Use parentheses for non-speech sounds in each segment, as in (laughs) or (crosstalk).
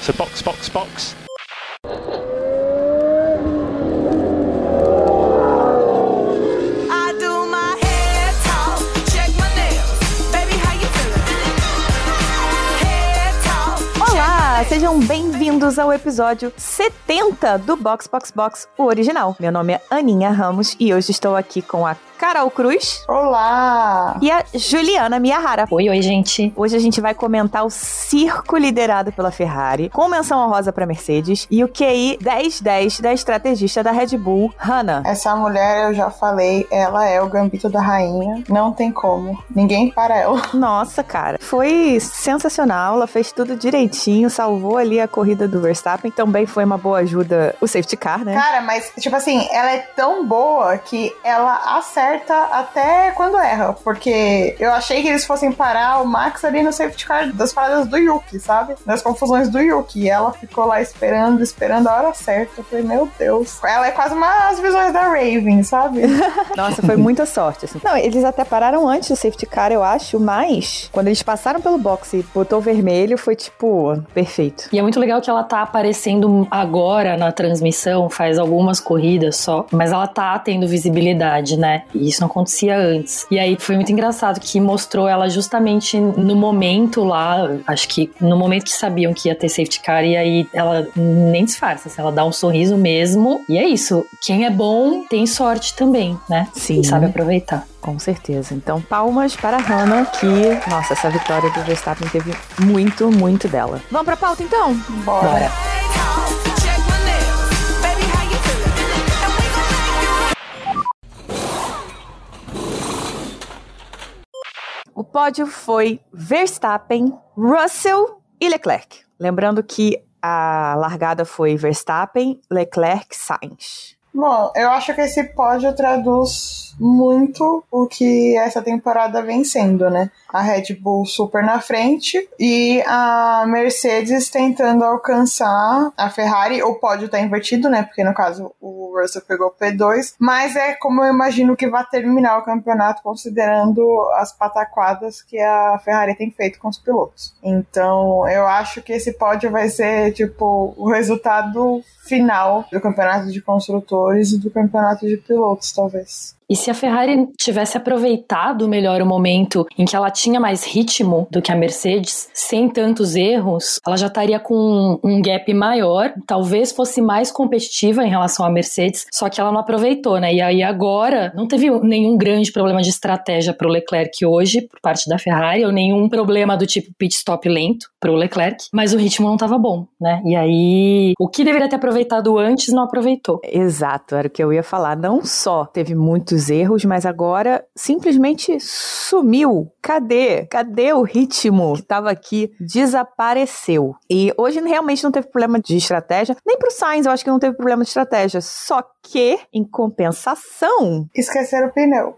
So box, box, box. Sejam bem-vindos ao episódio 70 do Box Box Box, o original. Meu nome é Aninha Ramos e hoje estou aqui com a Carol Cruz Olá! e a Juliana Miyahara. Oi, oi, gente. Hoje a gente vai comentar o circo liderado pela Ferrari, com menção honrosa para Mercedes e o QI 1010 da estrategista da Red Bull, Hannah. Essa mulher, eu já falei, ela é o gambito da rainha. Não tem como. Ninguém para ela. Nossa, cara, foi sensacional. Ela fez tudo direitinho, salvou ali a corrida do Verstappen. Também foi uma boa ajuda o safety car, né? Cara, mas, tipo assim, ela é tão boa que ela acerta até quando erra. Porque eu achei que eles fossem parar o Max ali no safety car das paradas do Yuki, sabe? Das confusões do Yuki. E ela ficou lá esperando, esperando a hora certa. Eu falei, meu Deus. Ela é quase umas visões da Raven, sabe? (laughs) Nossa, foi muita sorte, assim. Não, eles até pararam antes do safety car, eu acho, mas quando eles passaram pelo box e botou vermelho, foi tipo, perfeito. E é muito legal que ela tá aparecendo agora na transmissão, faz algumas corridas só, mas ela tá tendo visibilidade, né? E isso não acontecia antes. E aí foi muito engraçado que mostrou ela justamente no momento lá, acho que no momento que sabiam que ia ter safety car, e aí ela nem disfarça, assim, ela dá um sorriso mesmo. E é isso. Quem é bom tem sorte também, né? Sim. E sabe aproveitar. Com certeza. Então, palmas para a Hannah, que, nossa, essa vitória do Verstappen teve muito, muito dela. Vamos pra pauta, então? Bora. Bora. Pódio foi Verstappen, Russell e Leclerc. Lembrando que a largada foi Verstappen, Leclerc, Sainz. Bom, eu acho que esse pódio traduz muito o que essa temporada vem sendo, né? A Red Bull super na frente e a Mercedes tentando alcançar a Ferrari. O pódio tá invertido, né? Porque no caso o Russell pegou o P2, mas é como eu imagino que vai terminar o campeonato considerando as pataquadas que a Ferrari tem feito com os pilotos. Então, eu acho que esse pódio vai ser tipo o resultado final do campeonato de construtores e do campeonato de pilotos, talvez. E se a Ferrari tivesse aproveitado melhor o momento em que ela tinha mais ritmo do que a Mercedes, sem tantos erros, ela já estaria com um gap maior, talvez fosse mais competitiva em relação à Mercedes, só que ela não aproveitou, né? E aí agora não teve nenhum grande problema de estratégia para o Leclerc hoje, por parte da Ferrari, ou nenhum problema do tipo pit stop lento para o Leclerc, mas o ritmo não estava bom, né? E aí o que deveria ter aproveitado antes não aproveitou. Exato, era o que eu ia falar. Não só teve muitos erros, mas agora simplesmente sumiu. Cadê? Cadê o ritmo que estava aqui? Desapareceu. E hoje realmente não teve problema de estratégia, nem pro Sainz eu acho que não teve problema de estratégia. Só que, em compensação, Esqueceram o pneu.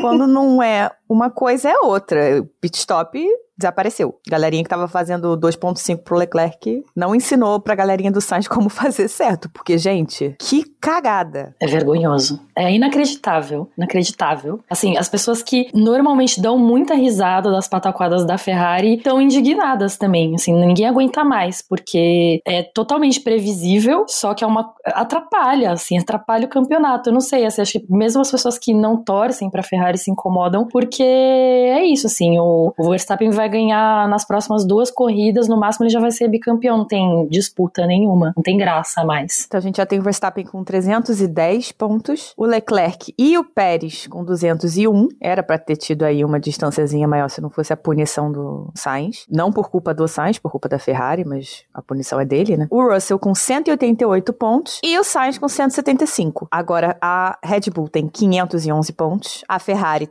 quando não é uma coisa é outra. Pit stop desapareceu. Galerinha que tava fazendo 2.5 pro Leclerc não ensinou pra galerinha do Sainz como (laughs) fazer certo, porque gente, que cagada. É vergonhoso. É inacreditável. Inacreditável. Assim, as pessoas que normalmente dão muita risada das pataquadas da Ferrari estão indignadas também. Assim, ninguém aguenta mais, porque é totalmente previsível, só que é uma. atrapalha, assim, atrapalha o campeonato. Eu não sei, assim, acho que mesmo as pessoas que não torcem pra Ferrari se incomodam, porque é isso, assim, o, o Verstappen vai ganhar nas próximas duas corridas, no máximo ele já vai ser bicampeão, não tem disputa nenhuma, não tem graça mais. Então a gente já tem o Verstappen com 310 pontos, o Leclerc e o Pérez com 201. Era pra ter tido aí uma distânciazinha maior se não fosse a punição do Sainz. Não por culpa do Sainz, por culpa da Ferrari, mas a punição é dele, né? O Russell com 188 pontos e o Sainz com 175. Agora a Red Bull tem 511 pontos, a Ferrari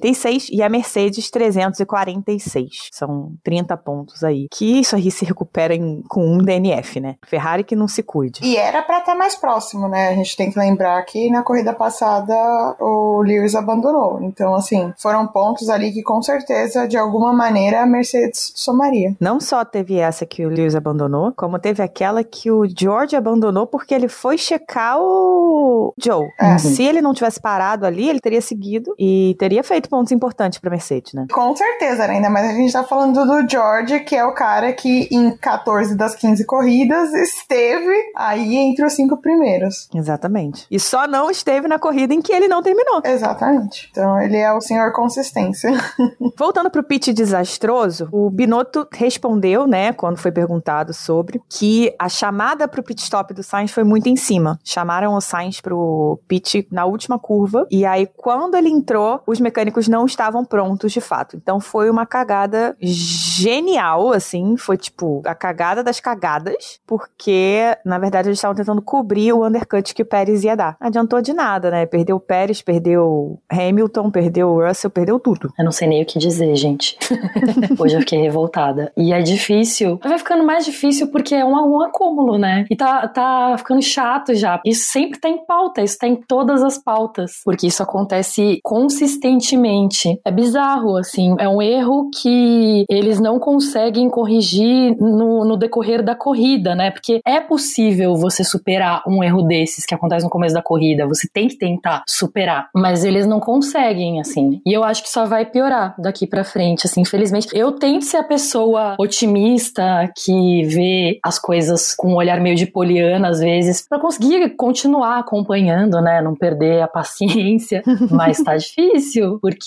376 e a Mercedes 346. São 30 pontos aí. Que isso aí se recupera em- com um DNF, né? Ferrari que não se cuide. E era pra estar mais próximo, né? A gente tem que lembrar que na corrida passada o Lewis abandonou. Então, assim, foram pontos ali que com certeza, de alguma maneira, a Mercedes somaria. Não só teve essa que o Lewis abandonou, como teve aquela que o George abandonou porque ele foi checar o Joe. É. Se ele não tivesse parado ali, ele teria seguido e teria feito pontos importantes pra Mercedes, né? Com certeza, né? ainda mais a gente tá falando do George, que é o cara que em 14 das 15 corridas esteve aí entre os cinco primeiros. Exatamente. E só não esteve na corrida em que ele não terminou. Exatamente. Então ele é o senhor consistência. (laughs) Voltando pro pitch desastroso, o Binotto respondeu, né, quando foi perguntado sobre, que a chamada pro pit stop do Sainz foi muito em cima. Chamaram o Sainz pro pit na última curva, e aí quando ele entrou, os mecânicos não estavam prontos de fato. Então foi uma cagada genial, assim, foi tipo a cagada das cagadas, porque na verdade eles estavam tentando cobrir o undercut que o Pérez ia dar. Adiantou de nada, né? Perdeu o Pérez, perdeu Hamilton, perdeu o Russell, perdeu tudo. Eu não sei nem o que dizer, gente. (laughs) Hoje eu fiquei revoltada. E é difícil. Vai ficando mais difícil porque é um, um acúmulo, né? E tá, tá ficando chato já. Isso sempre tá em pauta, isso tá em todas as pautas. Porque isso acontece consistentemente. É bizarro, assim. É um erro que eles não conseguem corrigir no, no decorrer da corrida, né? Porque é possível você superar um erro desses que acontece no começo da corrida. Você tem que tentar superar. Mas eles não conseguem, assim. E eu acho que só vai piorar daqui para frente, assim, infelizmente. Eu tento ser a pessoa otimista que vê as coisas com um olhar meio de poliana às vezes, para conseguir continuar acompanhando, né, não perder a paciência, (laughs) mas tá difícil, porque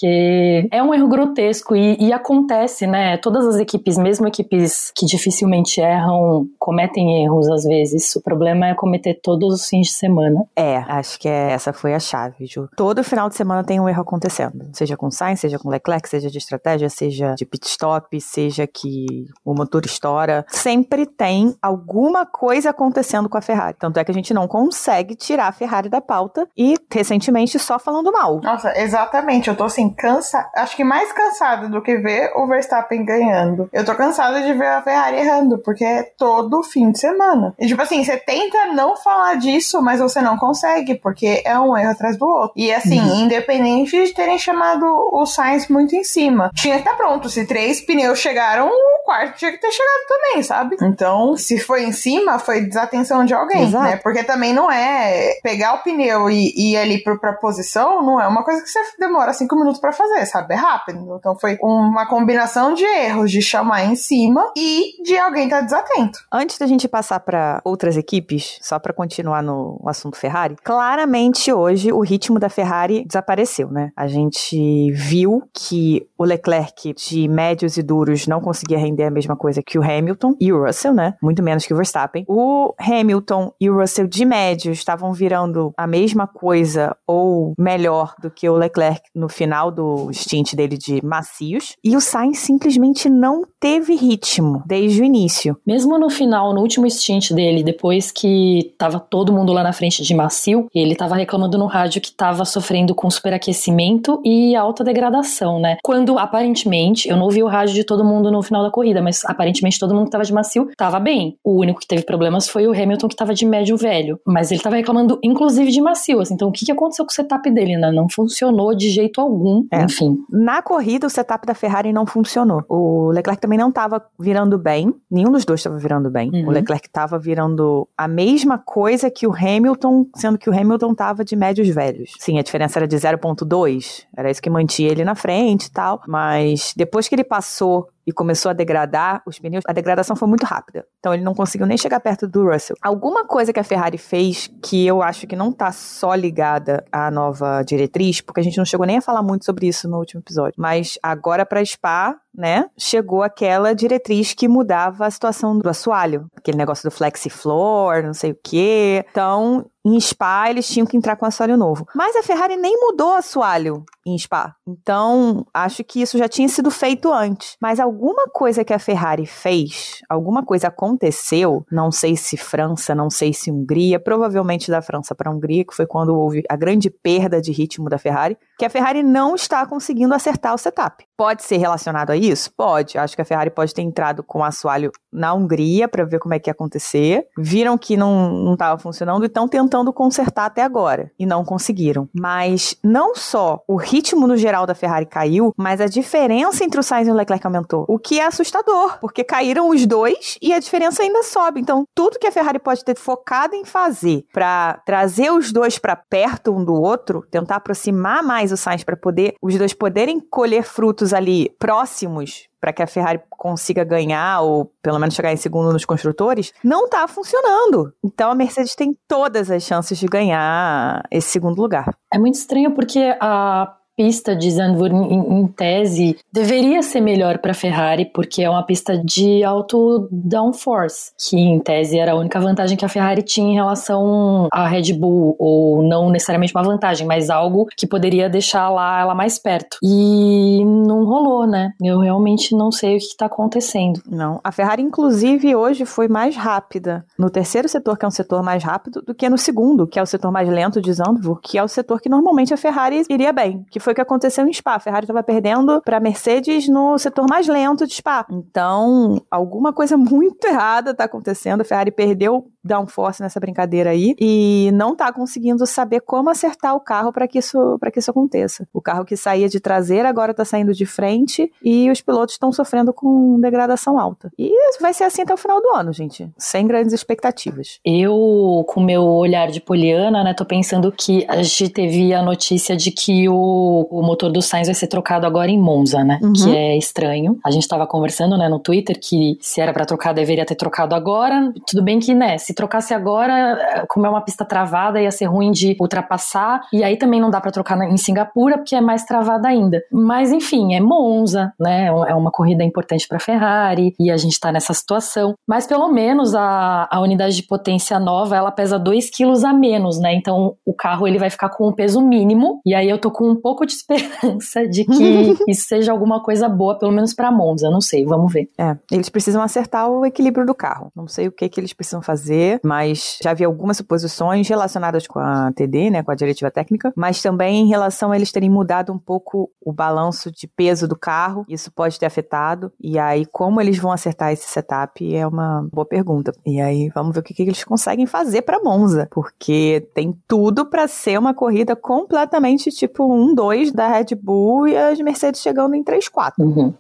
é um erro grotesco e, e acontece, né, todas as equipes, mesmo equipes que dificilmente erram, cometem erros às vezes. O problema é cometer todos os fins de semana. É, acho que é, essa foi a chave, Ju. Todo final de semana tem um erro acontecendo, seja com Sainz, seja com Leclerc, seja de estratégia, seja de pit stop, seja que o motor estoura, sempre tem alguma coisa acontecendo com a Ferrari. Tanto é que a gente não consegue tirar a Ferrari da pauta e recentemente só falando mal. Nossa, exatamente. Eu tô assim, cansa. Acho que mais cansada do que ver o Verstappen ganhando. Eu tô cansada de ver a Ferrari errando, porque é todo fim de semana. E tipo assim, você tenta não falar disso, mas você não consegue, porque é um erro atrás do outro. E assim, independente de terem chamado o Sainz muito em cima, tinha que estar pronto. Se três pneus chegaram, o quarto tinha que ter chegado também, sabe? Então, se foi em cima, foi desatenção de alguém, Exato. né? Porque também não é pegar o pneu e, e ir ali pro, pra posição, não é uma coisa que você demora cinco minutos pra fazer, sabe? É rápido. Então foi uma combinação de erros, de chamar em cima e de alguém estar desatento. Antes da gente passar para outras equipes, só para continuar no assunto Ferrari, claramente hoje o ritmo da Ferrari desapareceu, né? A gente viu que o Leclerc de médios e duros não conseguia render a mesma coisa que o Hamilton e o Russell, né? Muito menos que o Verstappen. O Hamilton e o Russell de médios estavam virando a mesma coisa ou melhor do que o Leclerc no final do stint dele de macios. E o Sainz simplesmente não teve ritmo desde o início. Mesmo no final, no último stint dele, depois que tava todo mundo lá na frente de macio, ele tava reclamando no rádio que tava sofrendo com superaquecimento e alta degradação, né? Quando aparentemente, eu não ouvi o rádio de todo mundo no final da corrida, mas aparentemente todo mundo que tava de macio tava bem. O único que teve problemas foi o Hamilton que tava de médio velho, mas ele tava reclamando inclusive de macio, assim. Então o que que aconteceu com o setup dele, né? Não funcionou de jeito algum. É. Enfim, Na corrida, o setup da Ferrari não funcionou. O Leclerc também não estava virando bem. Nenhum dos dois estava virando bem. Uhum. O Leclerc estava virando a mesma coisa que o Hamilton, sendo que o Hamilton estava de médios velhos. Sim, a diferença era de 0.2. Era isso que mantinha ele na frente e tal. Mas depois que ele passou e começou a degradar os pneus, a degradação foi muito rápida. Então ele não conseguiu nem chegar perto do Russell. Alguma coisa que a Ferrari fez que eu acho que não tá só ligada à nova diretriz, porque a gente não chegou nem a falar muito sobre isso no último episódio. Mas agora para Spa, né, chegou aquela diretriz que mudava a situação do assoalho, aquele negócio do flexi floor, não sei o quê. Então, em Spa eles tinham que entrar com assoalho novo. Mas a Ferrari nem mudou assoalho em Spa. Então, acho que isso já tinha sido feito antes. Mas alguma coisa que a Ferrari fez, alguma coisa aconteceu, não sei se França, não sei se Hungria, provavelmente da França para a Hungria, que foi quando houve a grande perda de ritmo da Ferrari, que a Ferrari não está conseguindo acertar o setup. Pode ser relacionado a isso? Pode. Acho que a Ferrari pode ter entrado com o assoalho na Hungria para ver como é que ia acontecer. Viram que não estava funcionando e estão tentando consertar até agora. E não conseguiram. Mas não só o ritmo no geral da Ferrari caiu, mas a diferença entre o Sainz e o Leclerc aumentou. O que é assustador, porque caíram os dois e a diferença ainda sobe. Então, tudo que a Ferrari pode ter focado em fazer para trazer os dois para perto um do outro, tentar aproximar mais o Sainz para poder os dois poderem colher frutos ali próximos para que a Ferrari consiga ganhar ou pelo menos chegar em segundo nos construtores, não tá funcionando. Então a Mercedes tem todas as chances de ganhar esse segundo lugar. É muito estranho porque a pista de Zandvoort, em, tese, deveria ser melhor para Ferrari, porque é uma pista de alto downforce, que em tese era a única vantagem que a Ferrari tinha em relação à Red Bull, ou não necessariamente uma vantagem, mas algo que poderia deixar lá ela mais perto. E não rolou, né? Eu realmente não sei o que está acontecendo. Não. A Ferrari, inclusive, hoje foi mais rápida no terceiro setor, que é um setor mais rápido, do que no segundo, que é o setor mais lento de Zandvoort, que é o setor que normalmente a Ferrari iria bem, que foi o que aconteceu em Spa. A Ferrari estava perdendo para Mercedes no setor mais lento de Spa. Então, alguma coisa (laughs) muito errada está acontecendo. A Ferrari perdeu downforce nessa brincadeira aí e não está conseguindo saber como acertar o carro para que isso para que isso aconteça. O carro que saía de traseira agora está saindo de frente e os pilotos estão sofrendo com degradação alta. E vai ser assim até o final do ano, gente, sem grandes expectativas. Eu, com meu olhar de poliana, né, tô pensando que a gente teve a notícia de que o, o motor do Sainz vai ser trocado agora em Monza, né? Uhum. Que é estranho. A gente tava conversando, né, no Twitter que se era para trocar deveria ter trocado agora. Tudo bem que, né, se trocasse agora, como é uma pista travada, ia ser ruim de ultrapassar. E aí também não dá para trocar em Singapura, porque é mais travada ainda. Mas enfim, é Monza, né? É uma corrida importante para Ferrari e a gente tá nessa situação. Mas pelo menos a, a unidade de potência nova, ela pesa 2 quilos a menos, né? Então o carro ele vai ficar com o peso mínimo. E aí eu tô com um pouco de (laughs) esperança de que (laughs) isso seja alguma coisa boa, pelo menos para Monza. Não sei, vamos ver. É, eles precisam acertar o equilíbrio do carro. Não sei o que que eles precisam fazer, mas já vi algumas suposições relacionadas com a TD, né, com a diretiva técnica, mas também em relação a eles terem mudado um pouco o balanço de peso do carro. Isso pode ter afetado. E aí, como eles vão acertar esse setup é uma boa pergunta. E aí, vamos ver o que, que eles conseguem fazer para Monza, porque tem tudo para ser uma corrida completamente tipo 1-2 da Red Bull e as Mercedes chegando em 3-4. Uhum.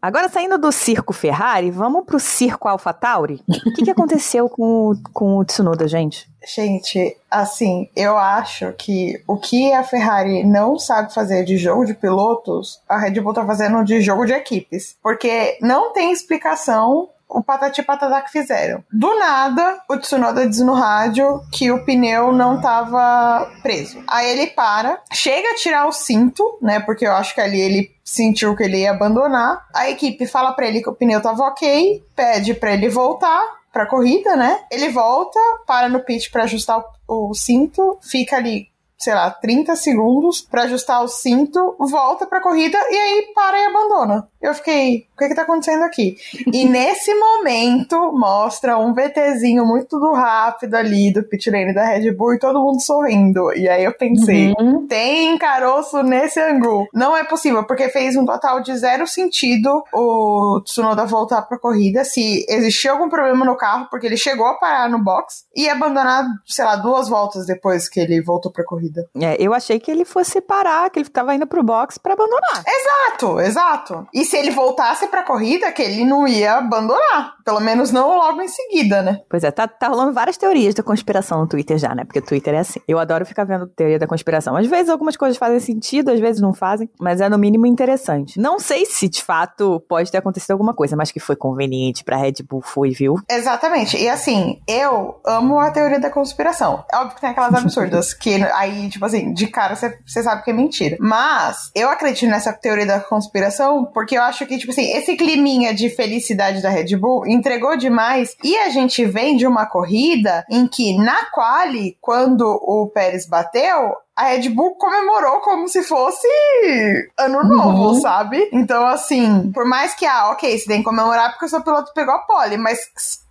Agora, saindo do circo Ferrari, vamos pro circo AlphaTauri? O que, que aconteceu com, com o Tsunoda, gente? Gente, assim, eu acho que o que a Ferrari não sabe fazer de jogo de pilotos, a Red Bull tá fazendo de jogo de equipes. Porque não tem explicação o patati patatá que fizeram. Do nada, o Tsunoda diz no rádio que o pneu não tava preso. Aí ele para, chega a tirar o cinto, né? Porque eu acho que ali ele sentiu que ele ia abandonar. A equipe fala pra ele que o pneu tava ok, pede pra ele voltar pra corrida, né? Ele volta, para no pit pra ajustar o, o cinto, fica ali, sei lá, 30 segundos pra ajustar o cinto, volta pra corrida e aí para e abandona. Eu fiquei, o que que tá acontecendo aqui? (laughs) E nesse momento mostra um VTzinho muito do rápido ali do pit lane da Red Bull e todo mundo sorrindo. E aí eu pensei, Uhum. tem caroço nesse ângulo. Não é possível, porque fez um total de zero sentido o Tsunoda voltar pra corrida se existia algum problema no carro, porque ele chegou a parar no box e abandonar, sei lá, duas voltas depois que ele voltou pra corrida. É, eu achei que ele fosse parar, que ele tava indo pro box pra abandonar. Exato, exato. E se ele voltasse pra corrida, que ele não ia abandonar. Pelo menos não logo em seguida, né? Pois é, tá, tá rolando várias teorias da conspiração no Twitter já, né? Porque o Twitter é assim. Eu adoro ficar vendo teoria da conspiração. Às vezes algumas coisas fazem sentido, às vezes não fazem, mas é no mínimo interessante. Não sei se de fato pode ter acontecido alguma coisa, mas que foi conveniente pra Red Bull, foi, viu? Exatamente. E assim, eu amo a teoria da conspiração. É óbvio que tem aquelas absurdas, que aí, tipo assim, de cara você sabe que é mentira. Mas eu acredito nessa teoria da conspiração porque eu acho que, tipo assim, esse climinha de felicidade da Red Bull entregou demais. E a gente vem de uma corrida em que, na quali, quando o Pérez bateu, a Red Bull comemorou como se fosse ano novo, Uhum. sabe? Então, assim, por mais que, ah, ok, você tem que comemorar porque o seu piloto pegou a pole, mas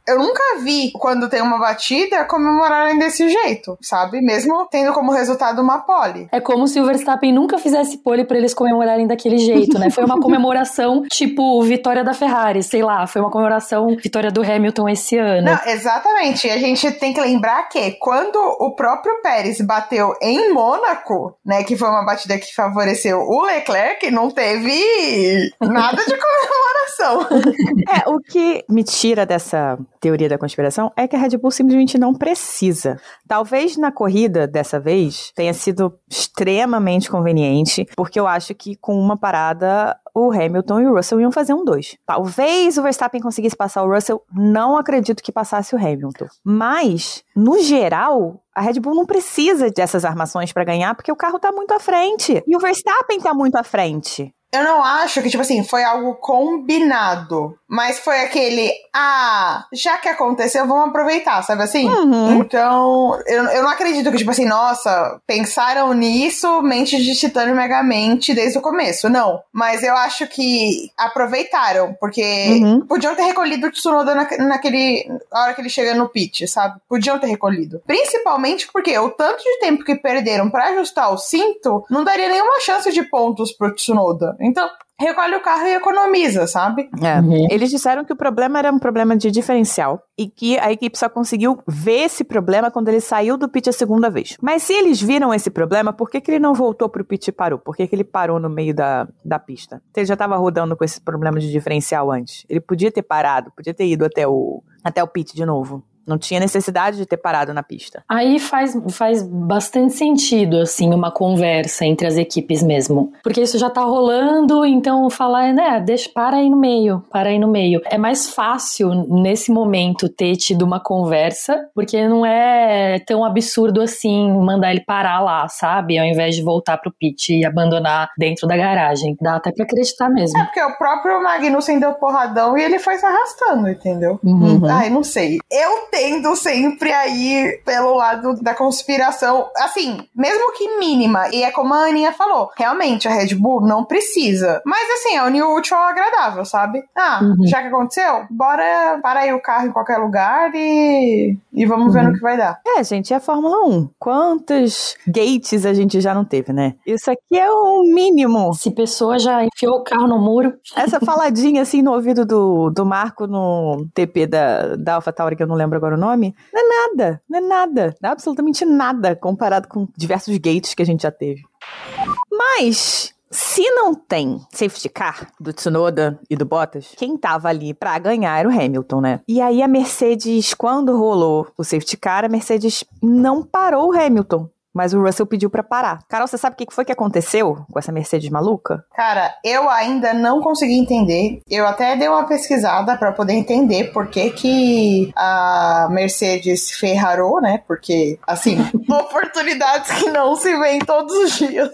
eu nunca vi, quando tem uma batida, comemorarem desse jeito, sabe? Mesmo tendo como resultado uma pole. É como se o Verstappen nunca fizesse pole pra eles comemorarem daquele jeito, né? Foi uma (laughs) comemoração tipo vitória da Ferrari, sei lá, foi uma comemoração vitória do Hamilton esse ano. Não, exatamente. E a gente tem que lembrar que quando o próprio Pérez bateu em Mônaco, né, que foi uma batida que favoreceu o Leclerc, não teve nada de comemoração. (laughs) É, o que me tira dessa teoria da conspiração é que a Red Bull simplesmente não precisa. Talvez na corrida dessa vez tenha sido extremamente conveniente, porque eu acho que com uma parada o Hamilton e o Russell iam fazer um 2. Talvez o Verstappen conseguisse passar o Russell, não acredito que passasse o Hamilton. Mas, no geral, a Red Bull não precisa dessas armações para ganhar, porque o carro tá muito à frente. E o Verstappen tá muito à frente. Eu não acho que, tipo assim, foi algo combinado. Mas foi aquele, ah, já que aconteceu, vamos aproveitar, sabe assim? Uhum. Então, eu, eu não acredito que, tipo assim, nossa, pensaram nisso, mente de titânio megamente desde o começo. Não. Mas eu acho que aproveitaram, porque Uhum. podiam ter recolhido o Tsunoda na, naquele. na hora que ele chega no pit, sabe? Podiam ter recolhido. Principalmente porque o tanto de tempo que perderam pra ajustar o cinto não daria nenhuma chance de pontos pro Tsunoda. Então, recolhe o carro e economiza, sabe? É. Uhum. Eles disseram que o problema era um problema de diferencial e que a equipe só conseguiu ver esse problema quando ele saiu do pit a segunda vez. Mas se eles viram esse problema, por que, que ele não voltou pro pit e parou? Por que, que ele parou no meio da, da pista? Se ele já estava rodando com esse problema de diferencial antes. Ele podia ter parado, podia ter ido até o, até o pit de novo. Não tinha necessidade de ter parado na pista. Aí faz, faz bastante sentido, assim, uma conversa entre as equipes mesmo. Porque isso já tá rolando, então falar, né, deixa, para aí no meio, para aí no meio. É mais fácil, nesse momento, ter tido uma conversa, porque não é tão absurdo assim mandar ele parar lá, sabe? Ao invés de voltar pro pit e abandonar dentro da garagem. Dá até pra acreditar mesmo. É porque o próprio Magnussen deu porradão e ele foi se arrastando, entendeu? Uhum. Ai, não sei. Eu tendo sempre aí pelo lado da conspiração, assim, mesmo que mínima, e é como a Aninha falou, realmente a Red Bull não precisa. Mas assim, é o útil ao agradável, sabe? Ah, Uhum. já que aconteceu, bora parar aí o carro em qualquer lugar e, e vamos ver Uhum. no que vai dar. É, gente, é a Fórmula 1. Quantos gates a gente já não teve, né? Isso aqui é o mínimo. Se pessoa já enfiou o carro no muro, Essa faladinha assim no ouvido do, do Marco no TP da, da AlphaTauri, que eu não lembro agora o nome, não é nada, não é nada, não é absolutamente nada comparado com diversos gates que a gente já teve. Mas, se não tem safety car do Tsunoda e do Bottas, quem tava ali pra ganhar era o Hamilton, né? E aí a Mercedes, quando rolou o safety car, a Mercedes não parou o Hamilton. Mas o Russell pediu pra parar. Carol, você sabe o que foi que aconteceu com essa Mercedes maluca? Cara, eu ainda não consegui entender. Eu até dei uma pesquisada pra poder entender por que, que a Mercedes ferrarou, né? Porque, assim, (laughs) oportunidades que não se vêem todos os dias.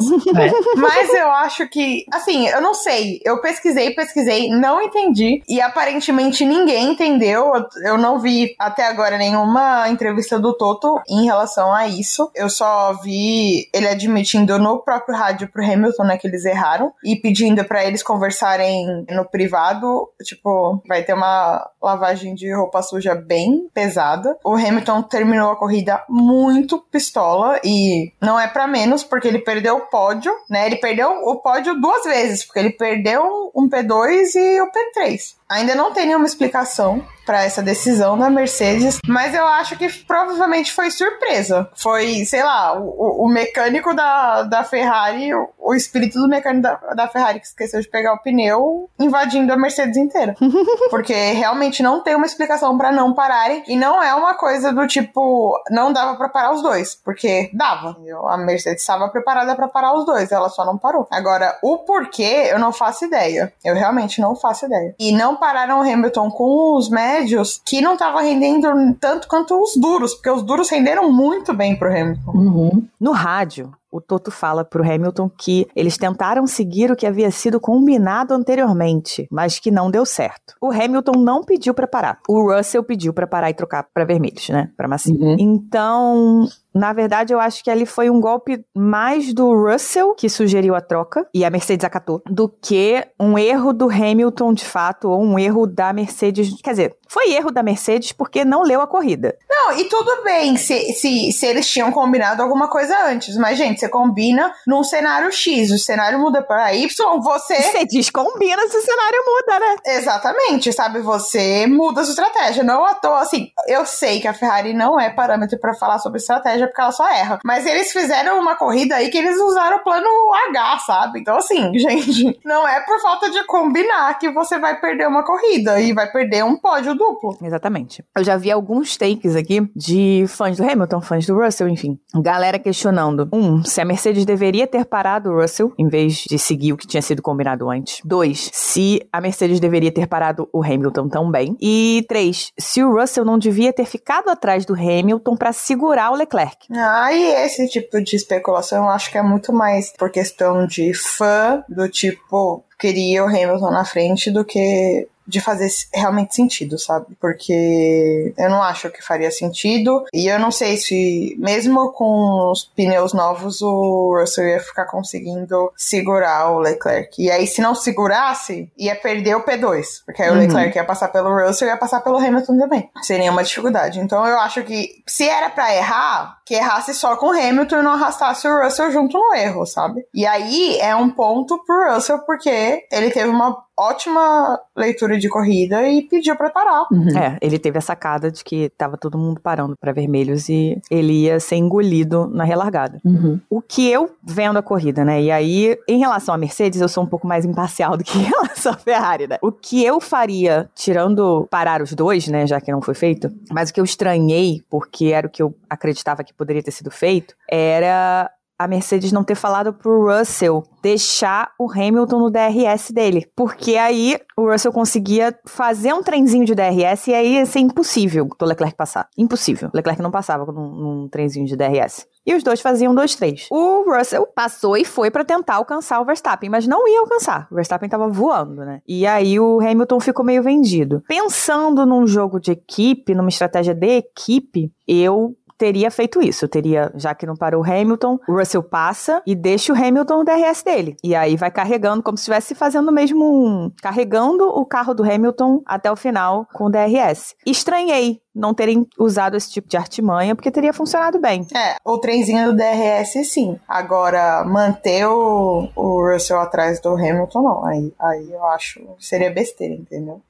Mas eu acho que, assim, eu não sei. Eu pesquisei, pesquisei, não entendi. E aparentemente ninguém entendeu. Eu- Eu não vi até agora nenhuma entrevista do Toto em relação a isso. Eu só vi ele admitindo no próprio rádio pro Hamilton, né, que eles erraram. E pedindo pra eles conversarem no privado. Tipo, vai ter uma lavagem de roupa suja bem pesada. O Hamilton terminou a corrida muito pistola. E não é pra menos, porque ele perdeu o pódio, né? Ele perdeu o pódio duas vezes, porque ele perdeu um P2 e o P3. Ainda não tem nenhuma explicação pra essa decisão da Mercedes, mas eu acho que provavelmente foi surpresa. Foi, sei lá, o, o- mecânico da, da Ferrari, o, espírito do mecânico da, da Ferrari que esqueceu de pegar o pneu, invadindo a Mercedes inteira. (laughs) Porque realmente não tem uma explicação pra não pararem. E não é uma coisa do tipo, não dava pra parar os dois. Porque dava. A Mercedes estava preparada pra parar os dois, ela só não parou. Agora, o porquê, eu não faço ideia. Eu realmente não faço ideia. E não pararam o Hamilton com os médios, que não tava rendendo tanto quanto os duros. Porque os duros renderam muito bem pro Hamilton. Uhum. No rádio, o Toto fala pro Hamilton que eles tentaram seguir o que havia sido combinado anteriormente, mas que não deu certo. O Hamilton não pediu pra parar. O Russell pediu pra parar e trocar pra vermelhos, né? Pra macio. Uhum. Então, na verdade, eu acho que ali foi um golpe mais do Russell que sugeriu a troca e a Mercedes acatou, do que um erro do Hamilton de fato ou um erro da Mercedes. Quer dizer, foi erro da Mercedes porque não leu a corrida. Não, e tudo bem se, se, se eles tinham combinado alguma coisa antes. Mas, gente, você combina num cenário X, o cenário muda para Y, você. Você descombina se o cenário muda, né? Exatamente, sabe? Você muda a sua estratégia. Não à toa, assim, eu sei que a Ferrari não é parâmetro pra falar sobre estratégia porque ela só erra. Mas eles fizeram uma corrida aí que eles usaram o plano H, sabe? Então, assim, (laughs) gente, não é por falta de combinar que você vai perder uma corrida e vai perder um pódio duplo. Exatamente. Eu já vi alguns takes aqui de fãs do Hamilton, fãs do Russell, enfim. Galera questionando. Um, se a Mercedes deveria ter parado o Russell em vez de seguir o que tinha sido combinado antes. Dois, se a Mercedes deveria ter parado o Hamilton também. E três, se o Russell não devia ter ficado atrás do Hamilton pra segurar o Leclerc. Ah, e esse tipo de especulação eu acho que é muito mais por questão de fã, do tipo, queria o Hamilton na frente do que de fazer realmente sentido, sabe? Porque eu não acho que faria sentido. E eu não sei se, mesmo com os pneus novos, o Russell ia ficar conseguindo segurar o Leclerc. E aí, se não segurasse, ia perder o P2. Porque aí o Uhum. Leclerc ia passar pelo Russell e ia passar pelo Hamilton também. Seria uma dificuldade. Então eu acho que, se era pra errar, que errasse só com o Hamilton e não arrastasse o Russell junto no erro, sabe? E aí é um ponto pro Russell, porque ele teve uma ótima leitura de corrida e pediu pra parar. Uhum. É, ele teve a sacada de que tava todo mundo parando pra vermelhos e ele ia ser engolido na relargada. Uhum. O que eu vendo a corrida, né? E aí, em relação à Mercedes, eu sou um pouco mais imparcial (laughs) do que em relação à Ferrari, né? O que eu faria, tirando parar os dois, né? Já que não foi feito, mas o que eu estranhei, porque era o que eu acreditava que poderia ter sido feito, era a Mercedes não ter falado pro Russell deixar o Hamilton no DRS dele. Porque aí o Russell conseguia fazer um trenzinho de DRS e aí ia ser impossível do Leclerc passar. Impossível. O Leclerc não passava num, num trenzinho de DRS. E os dois faziam dois, três. O Russell passou e foi pra tentar alcançar o Verstappen, mas não ia alcançar. O Verstappen tava voando, né? E aí o Hamilton ficou meio vendido. Pensando num jogo de equipe, numa estratégia de equipe, eu teria feito isso. Eu teria, já que não parou o Hamilton, o Russell passa e deixa o Hamilton no DRS dele. E aí vai carregando, como se estivesse fazendo mesmo um. carregando o carro do Hamilton até o final com o DRS. Estranhei não terem usado esse tipo de artimanha, porque teria funcionado bem. É, o trenzinho do DRS sim. Agora, manter o, o Russell atrás do Hamilton, não. Aí, aí eu acho que seria besteira, entendeu?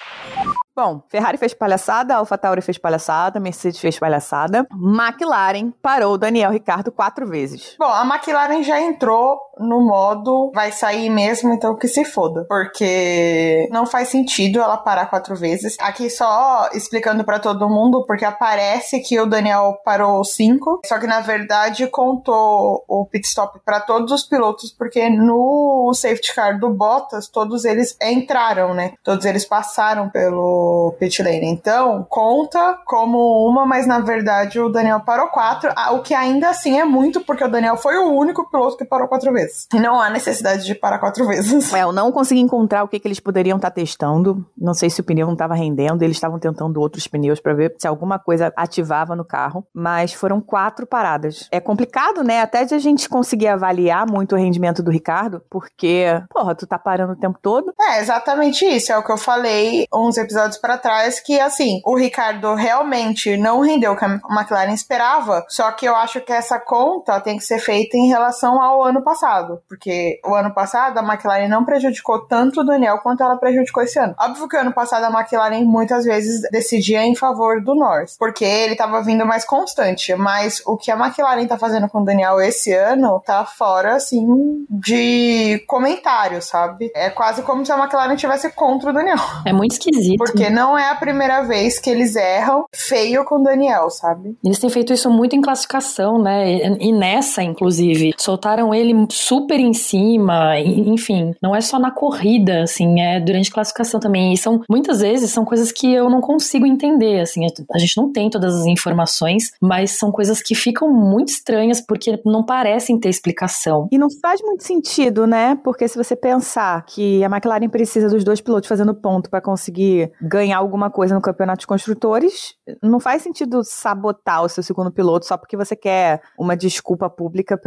Bom, Ferrari fez palhaçada, AlphaTauri fez palhaçada, Mercedes fez palhaçada, McLaren parou o Daniel Ricardo quatro vezes. Bom, a McLaren já entrou no modo vai sair mesmo, então que se foda. Porque não faz sentido ela parar quatro vezes. Aqui só explicando pra todo mundo, porque aparece que o Daniel parou cinco, só que na verdade contou o pit stop pra todos os pilotos, porque no safety car do Bottas, todos eles entraram, né? Todos eles passaram pelo pit lane. Então, conta como uma, mas na verdade o Daniel parou quatro, ah, o que ainda assim é muito, porque o Daniel foi o único piloto que parou quatro vezes. E não há necessidade de parar quatro vezes. É, eu não consegui encontrar o que, que eles poderiam estar testando. Não sei se o pneu não estava rendendo, eles estavam tentando outros pneus para ver se alguma coisa ativava no carro. Mas foram quatro paradas. É complicado, né? Até de a gente conseguir avaliar muito o rendimento do Ricardo, porque, porra, tu tá parando o tempo todo. É exatamente isso, é o que eu falei uns episódios pra trás, que assim, o Ricardo realmente não rendeu o que a McLaren esperava, só que eu acho que essa conta tem que ser feita em relação ao ano passado, porque o ano passado a McLaren não prejudicou tanto o Daniel quanto ela prejudicou esse ano. Óbvio que o ano passado a McLaren muitas vezes decidia em favor do Norris, porque ele tava vindo mais constante, mas o que a McLaren tá fazendo com o Daniel esse ano tá fora, assim, de comentário, sabe? É quase como se a McLaren tivesse contra o Daniel. É muito esquisito. Porque não é a primeira vez que eles erram feio com o Daniel, sabe? Eles têm feito isso muito em classificação, né? E nessa, inclusive. Soltaram ele super em cima, enfim. Não é só na corrida, assim, é durante classificação também. E são, muitas vezes, são coisas que eu não consigo entender, assim. A gente não tem todas as informações, mas são coisas que ficam muito estranhas porque não parecem ter explicação. E não faz muito sentido, né? Porque se você pensar que a McLaren precisa dos dois pilotos fazendo ponto para conseguir ganhar alguma coisa no campeonato de construtores, não faz sentido sabotar o seu segundo piloto só porque você quer uma desculpa pública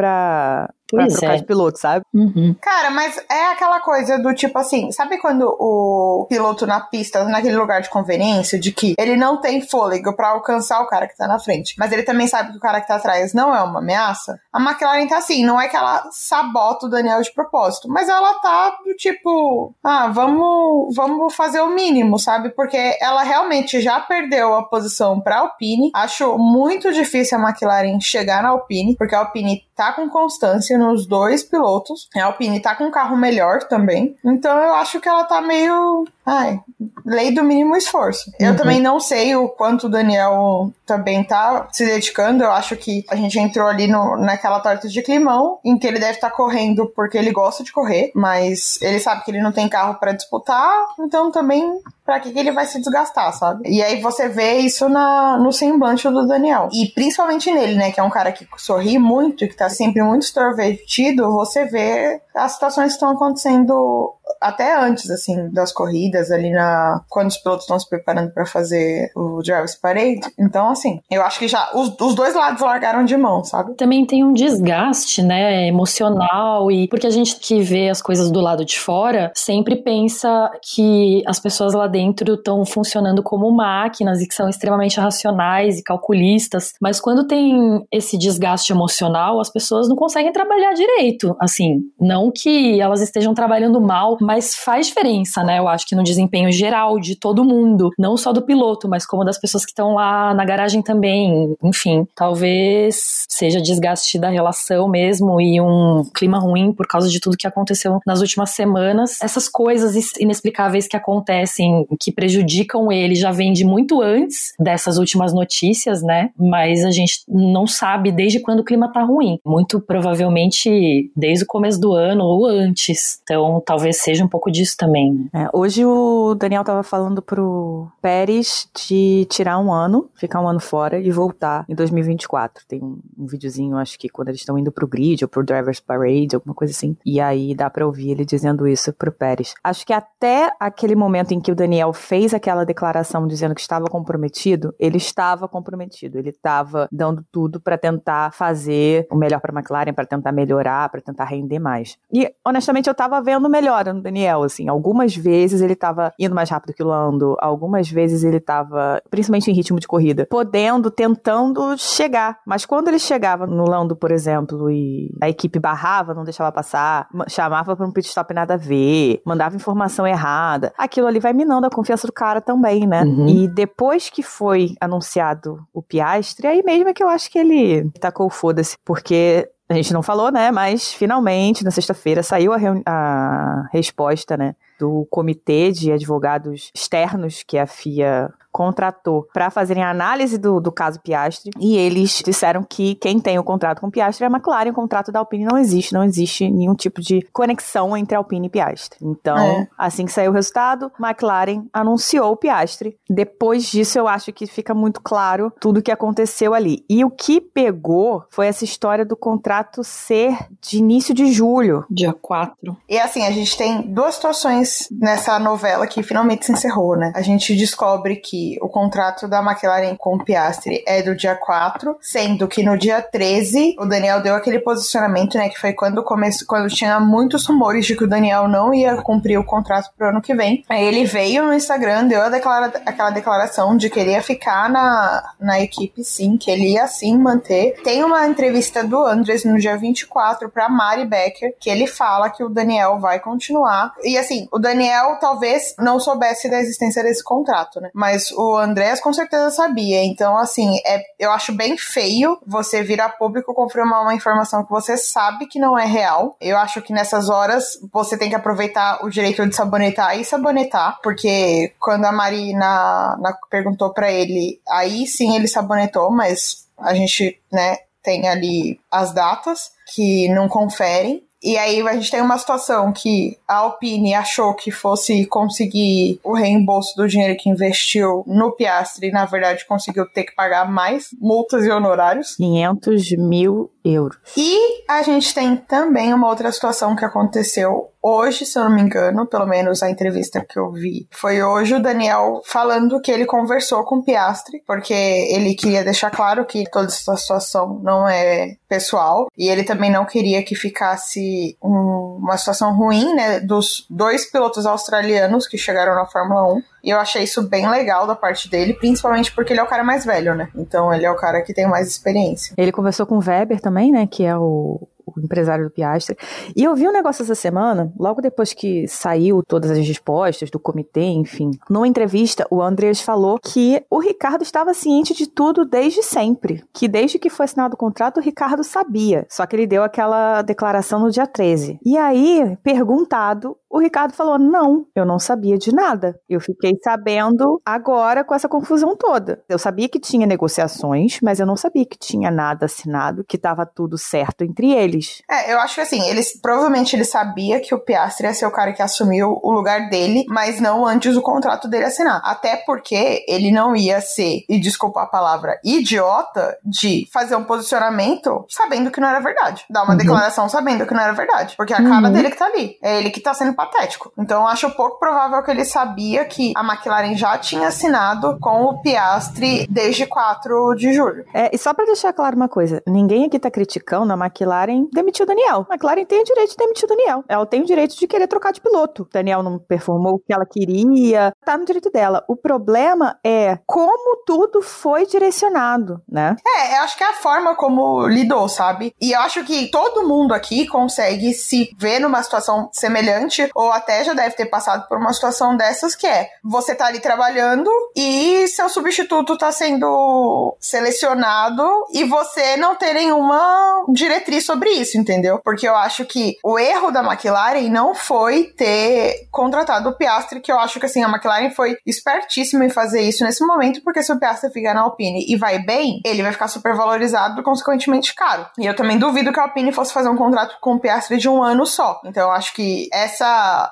pra pra Pois trocar é. de piloto, sabe? Uhum. Cara, mas é aquela coisa do tipo assim, sabe quando o piloto na pista, naquele lugar de conveniência, de que ele não tem fôlego pra alcançar o cara que tá na frente, mas ele também sabe que o cara que tá atrás não é uma ameaça? A McLaren tá assim, não é que ela sabota o Daniel de propósito, mas ela tá do tipo, ah, vamos, vamos fazer o mínimo, sabe? Porque ela realmente já perdeu a posição pra Alpine. Acho muito difícil a McLaren chegar na Alpine, porque a Alpine tá com constância nos dois pilotos. A Alpine tá com um carro melhor também. Então eu acho que ela tá meio. Ai, lei do mínimo esforço. Eu Uhum. também não sei o quanto o Daniel também tá se dedicando. Eu acho que a gente entrou ali no, naquela torta de climão, em que ele deve estar correndo porque ele gosta de correr, mas ele sabe que ele não tem carro pra disputar, então também pra que, que ele vai se desgastar, sabe? E aí você vê isso na, no semblante do Daniel. E principalmente nele, né? Que é um cara que sorri muito e que tá sempre muito extrovertido, você vê as situações que estão acontecendo até antes, assim, das corridas, ali na. Quando os pilotos estão se preparando pra fazer o Drivers Parade. Então, assim, eu acho que já. Os, os dois lados largaram de mão, sabe? Também tem um desgaste, né, emocional e porque a gente que vê as coisas do lado de fora sempre pensa que as pessoas lá dentro estão funcionando como máquinas e que são extremamente racionais e calculistas, mas quando tem esse desgaste emocional, as pessoas não conseguem trabalhar direito. Assim, não que elas estejam trabalhando mal, mas faz diferença, né? Eu acho que no desempenho geral de todo mundo, não só do piloto, mas como das pessoas que estão lá na garagem também. Enfim, talvez seja desgaste da relação mesmo e um clima ruim por causa de tudo que aconteceu nas últimas semanas. Essas coisas inexplicáveis que acontecem, que prejudicam ele, já vem de muito antes dessas últimas notícias, né? Mas a gente não sabe desde quando o clima tá ruim. Muito provavelmente desde o começo do ano ou antes. Então, talvez seja um pouco disso também. né? É, hoje o Daniel tava falando pro Pérez de tirar um ano, ficar um ano fora e voltar em 2024. Tem um, um videozinho, acho que quando eles estão indo pro grid ou pro Drivers Parade, alguma coisa assim. E aí dá pra ouvir ele dizendo isso pro Pérez. Acho que até aquele momento em que o Daniel fez aquela declaração dizendo que estava comprometido, ele estava comprometido. Ele estava dando tudo pra tentar fazer o melhor pra McLaren, pra tentar melhorar, pra tentar render mais. E honestamente eu tava vendo melhora no Daniel, assim, algumas vezes ele tava indo mais rápido que o Lando, algumas vezes ele tava, principalmente em ritmo de corrida, podendo, tentando chegar. Mas quando ele chegava no Lando, por exemplo, e a equipe barrava, não deixava passar, ma- chamava pra um pit stop nada a ver, mandava informação errada, aquilo ali vai minando a confiança do cara também, né? Uhum. E depois que foi anunciado o Piastre, aí mesmo é que eu acho que ele tacou foda-se, porque a gente não falou, né? Mas finalmente, na sexta-feira, saiu a, a resposta, né? Do comitê de advogados externos que a FIA contratou para fazerem a análise do, do caso Piastre e eles disseram que quem tem o contrato com Piastre é a McLaren, o contrato da Alpine não existe, não existe nenhum tipo de conexão entre Alpine e Piastre. Então, É. assim que saiu o resultado, McLaren anunciou o Piastre. Depois disso, eu acho que fica muito claro tudo o que aconteceu ali. E o que pegou foi essa história do contrato ser de início de julho. Dia 4. E assim, a gente tem duas situações nessa novela que finalmente se encerrou, né? A gente descobre que o contrato da McLaren com o Piastri é do dia 4, sendo que no dia 13 o Daniel deu aquele posicionamento, né? Que foi quando começou, quando tinha muitos rumores de que o Daniel não ia cumprir o contrato pro ano que vem. Aí ele veio no Instagram, deu declara- aquela declaração de que ele ia ficar na, na equipe sim, que ele ia sim manter. Tem uma entrevista do Andres no dia 24 pra Mari Becker, que ele fala que o Daniel vai continuar. E assim, o Daniel talvez não soubesse da existência desse contrato, né? Mas o Andrés com certeza sabia. Então, assim, é, eu acho bem feio você vir a público confirmar uma informação que você sabe que não é real. Eu acho que nessas horas você tem que aproveitar o direito de sabonetar e sabonetar, porque quando a Mari na, na- perguntou pra ele, aí sim ele sabonetou, mas a gente, né, tem ali as datas que não conferem. E aí a gente tem uma situação que a Alpine achou que fosse conseguir o reembolso do dinheiro que investiu no Piastre e na verdade conseguiu ter que pagar mais multas e honorários. 500 mil euros. E a gente tem também uma outra situação que aconteceu hoje, se eu não me engano, pelo menos a entrevista que eu vi, foi hoje o Daniel falando que ele conversou com o Piastri, porque ele queria deixar claro que toda essa situação não é pessoal, e ele também não queria que ficasse um- uma situação ruim, né, dos dois pilotos australianos que chegaram na Fórmula 1. E eu achei isso bem legal da parte dele, principalmente porque ele é o cara mais velho, né? Então ele é o cara que tem mais experiência. Ele conversou com o Weber também, né? Que é o, o empresário do Piastri. E eu vi um negócio essa semana, logo depois que saiu todas as respostas do comitê, enfim. Numa entrevista, o Andreas falou que o Ricardo estava ciente de tudo desde sempre. Que desde que foi assinado o contrato, o Ricardo sabia. Só que ele deu aquela declaração no dia 13. E aí, perguntado, o Ricardo falou: Não, eu não sabia de nada. Eu fiquei sabendo agora com essa confusão toda. Eu sabia que tinha negociações, mas eu não sabia que tinha nada assinado, que estava tudo certo entre eles. É, eu acho que assim, eles provavelmente ele sabia que o Piastri ia ser o cara que assumiu o lugar dele, mas não antes do contrato dele assinar. Até porque ele não ia ser, e desculpa a palavra, idiota de fazer um posicionamento sabendo que não era verdade. Dar uma Uhum. declaração sabendo que não era verdade. Porque é a cara dele que tá ali. É ele que tá sendo patético. Então acho pouco provável que ele sabia que a McLaren já tinha assinado com o Piastri desde 4 de julho. É, e só pra deixar claro uma coisa, ninguém aqui tá criticando a McLaren demitir o Daniel. A McLaren tem o direito de demitir o Daniel. Ela tem o direito de querer trocar de piloto. O Daniel não performou o que ela queria, tá no direito dela. O problema é como tudo foi direcionado, né? É, eu acho que é a forma como lidou, sabe? E eu acho que todo mundo aqui consegue se ver numa situação semelhante, ou até já deve ter passado por uma situação dessas, que é você tá ali trabalhando e seu substituto tá sendo selecionado e você não ter nenhuma diretriz sobre isso, entendeu? Porque eu acho que o erro da McLaren não foi ter contratado o Piastri, que eu acho que assim, a McLaren foi espertíssima em fazer isso nesse momento, porque se o Piastri ficar na Alpine e vai bem, ele vai ficar super valorizado consequentemente caro. E eu também duvido que a Alpine fosse fazer um contrato com o Piastri de um ano só. Então eu acho que essa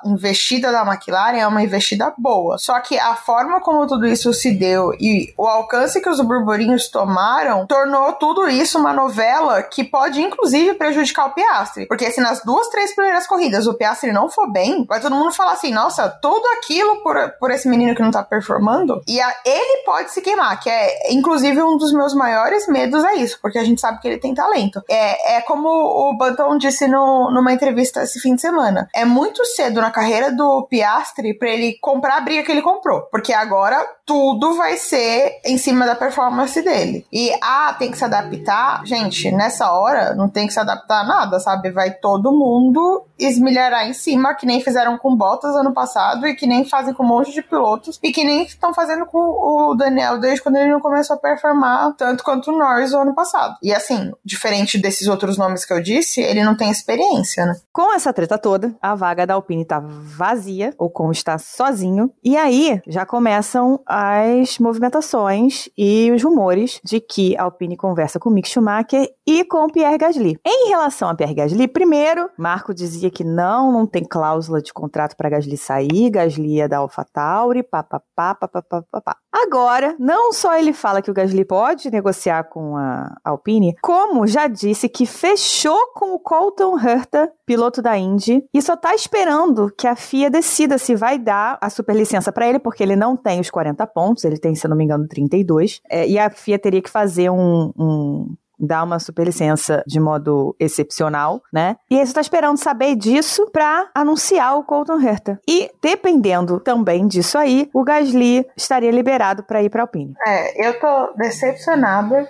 investida da McLaren é uma investida boa. Só que a forma como tudo isso se deu e o alcance que os burburinhos tomaram tornou tudo isso uma novela que pode inclusive prejudicar o Piastri. Porque se nas duas, três primeiras corridas o Piastri não for bem, vai todo mundo falar assim: nossa, tudo aquilo por, por esse menino que não tá performando. E a- ele pode se queimar, que é inclusive um dos meus maiores medos é isso, porque a gente sabe que ele tem talento. É, é como o Button disse no, numa entrevista esse fim de semana. É muito cedo na carreira do Piastri pra ele comprar a briga que ele comprou. Porque agora tudo vai ser em cima da performance dele. E, ah, tem que se adaptar. Gente, nessa hora não tem que se adaptar a nada, sabe? Vai todo mundo esmilharar em cima, que nem fizeram com Bottas ano passado e que nem fazem com um monte de pilotos e que nem estão fazendo com o Daniel desde quando ele não começou a performar tanto quanto o Norris o ano passado. E assim, diferente desses outros nomes que eu disse, ele não tem experiência, né? Com essa treta toda, a vaga da Alpine tá vazia, o Ocon está sozinho, e aí já começam as movimentações e os rumores de que Alpine conversa com Mick Schumacher e com Pierre Gasly. Em relação a Pierre Gasly, primeiro, Marco dizia que não, não tem cláusula de contrato para Gasly sair, Gasly é da AlphaTauri, papapá, papapá, papapá. Agora, não só ele fala que o Gasly pode negociar com a Alpine, como já disse que fechou com o Colton Herta, piloto da Indy, e só tá esperando que a FIA decida se vai dar a superlicença para ele, porque ele não tem os 40 pontos, ele tem, se não me engano, 32, é, e a FIA teria que fazer um- um dar uma superlicença de modo excepcional, né? E aí você tá esperando saber disso pra anunciar o Colton Herta. E dependendo também disso aí, o Gasly estaria liberado pra ir pra Alpine. É, eu tô decepcionada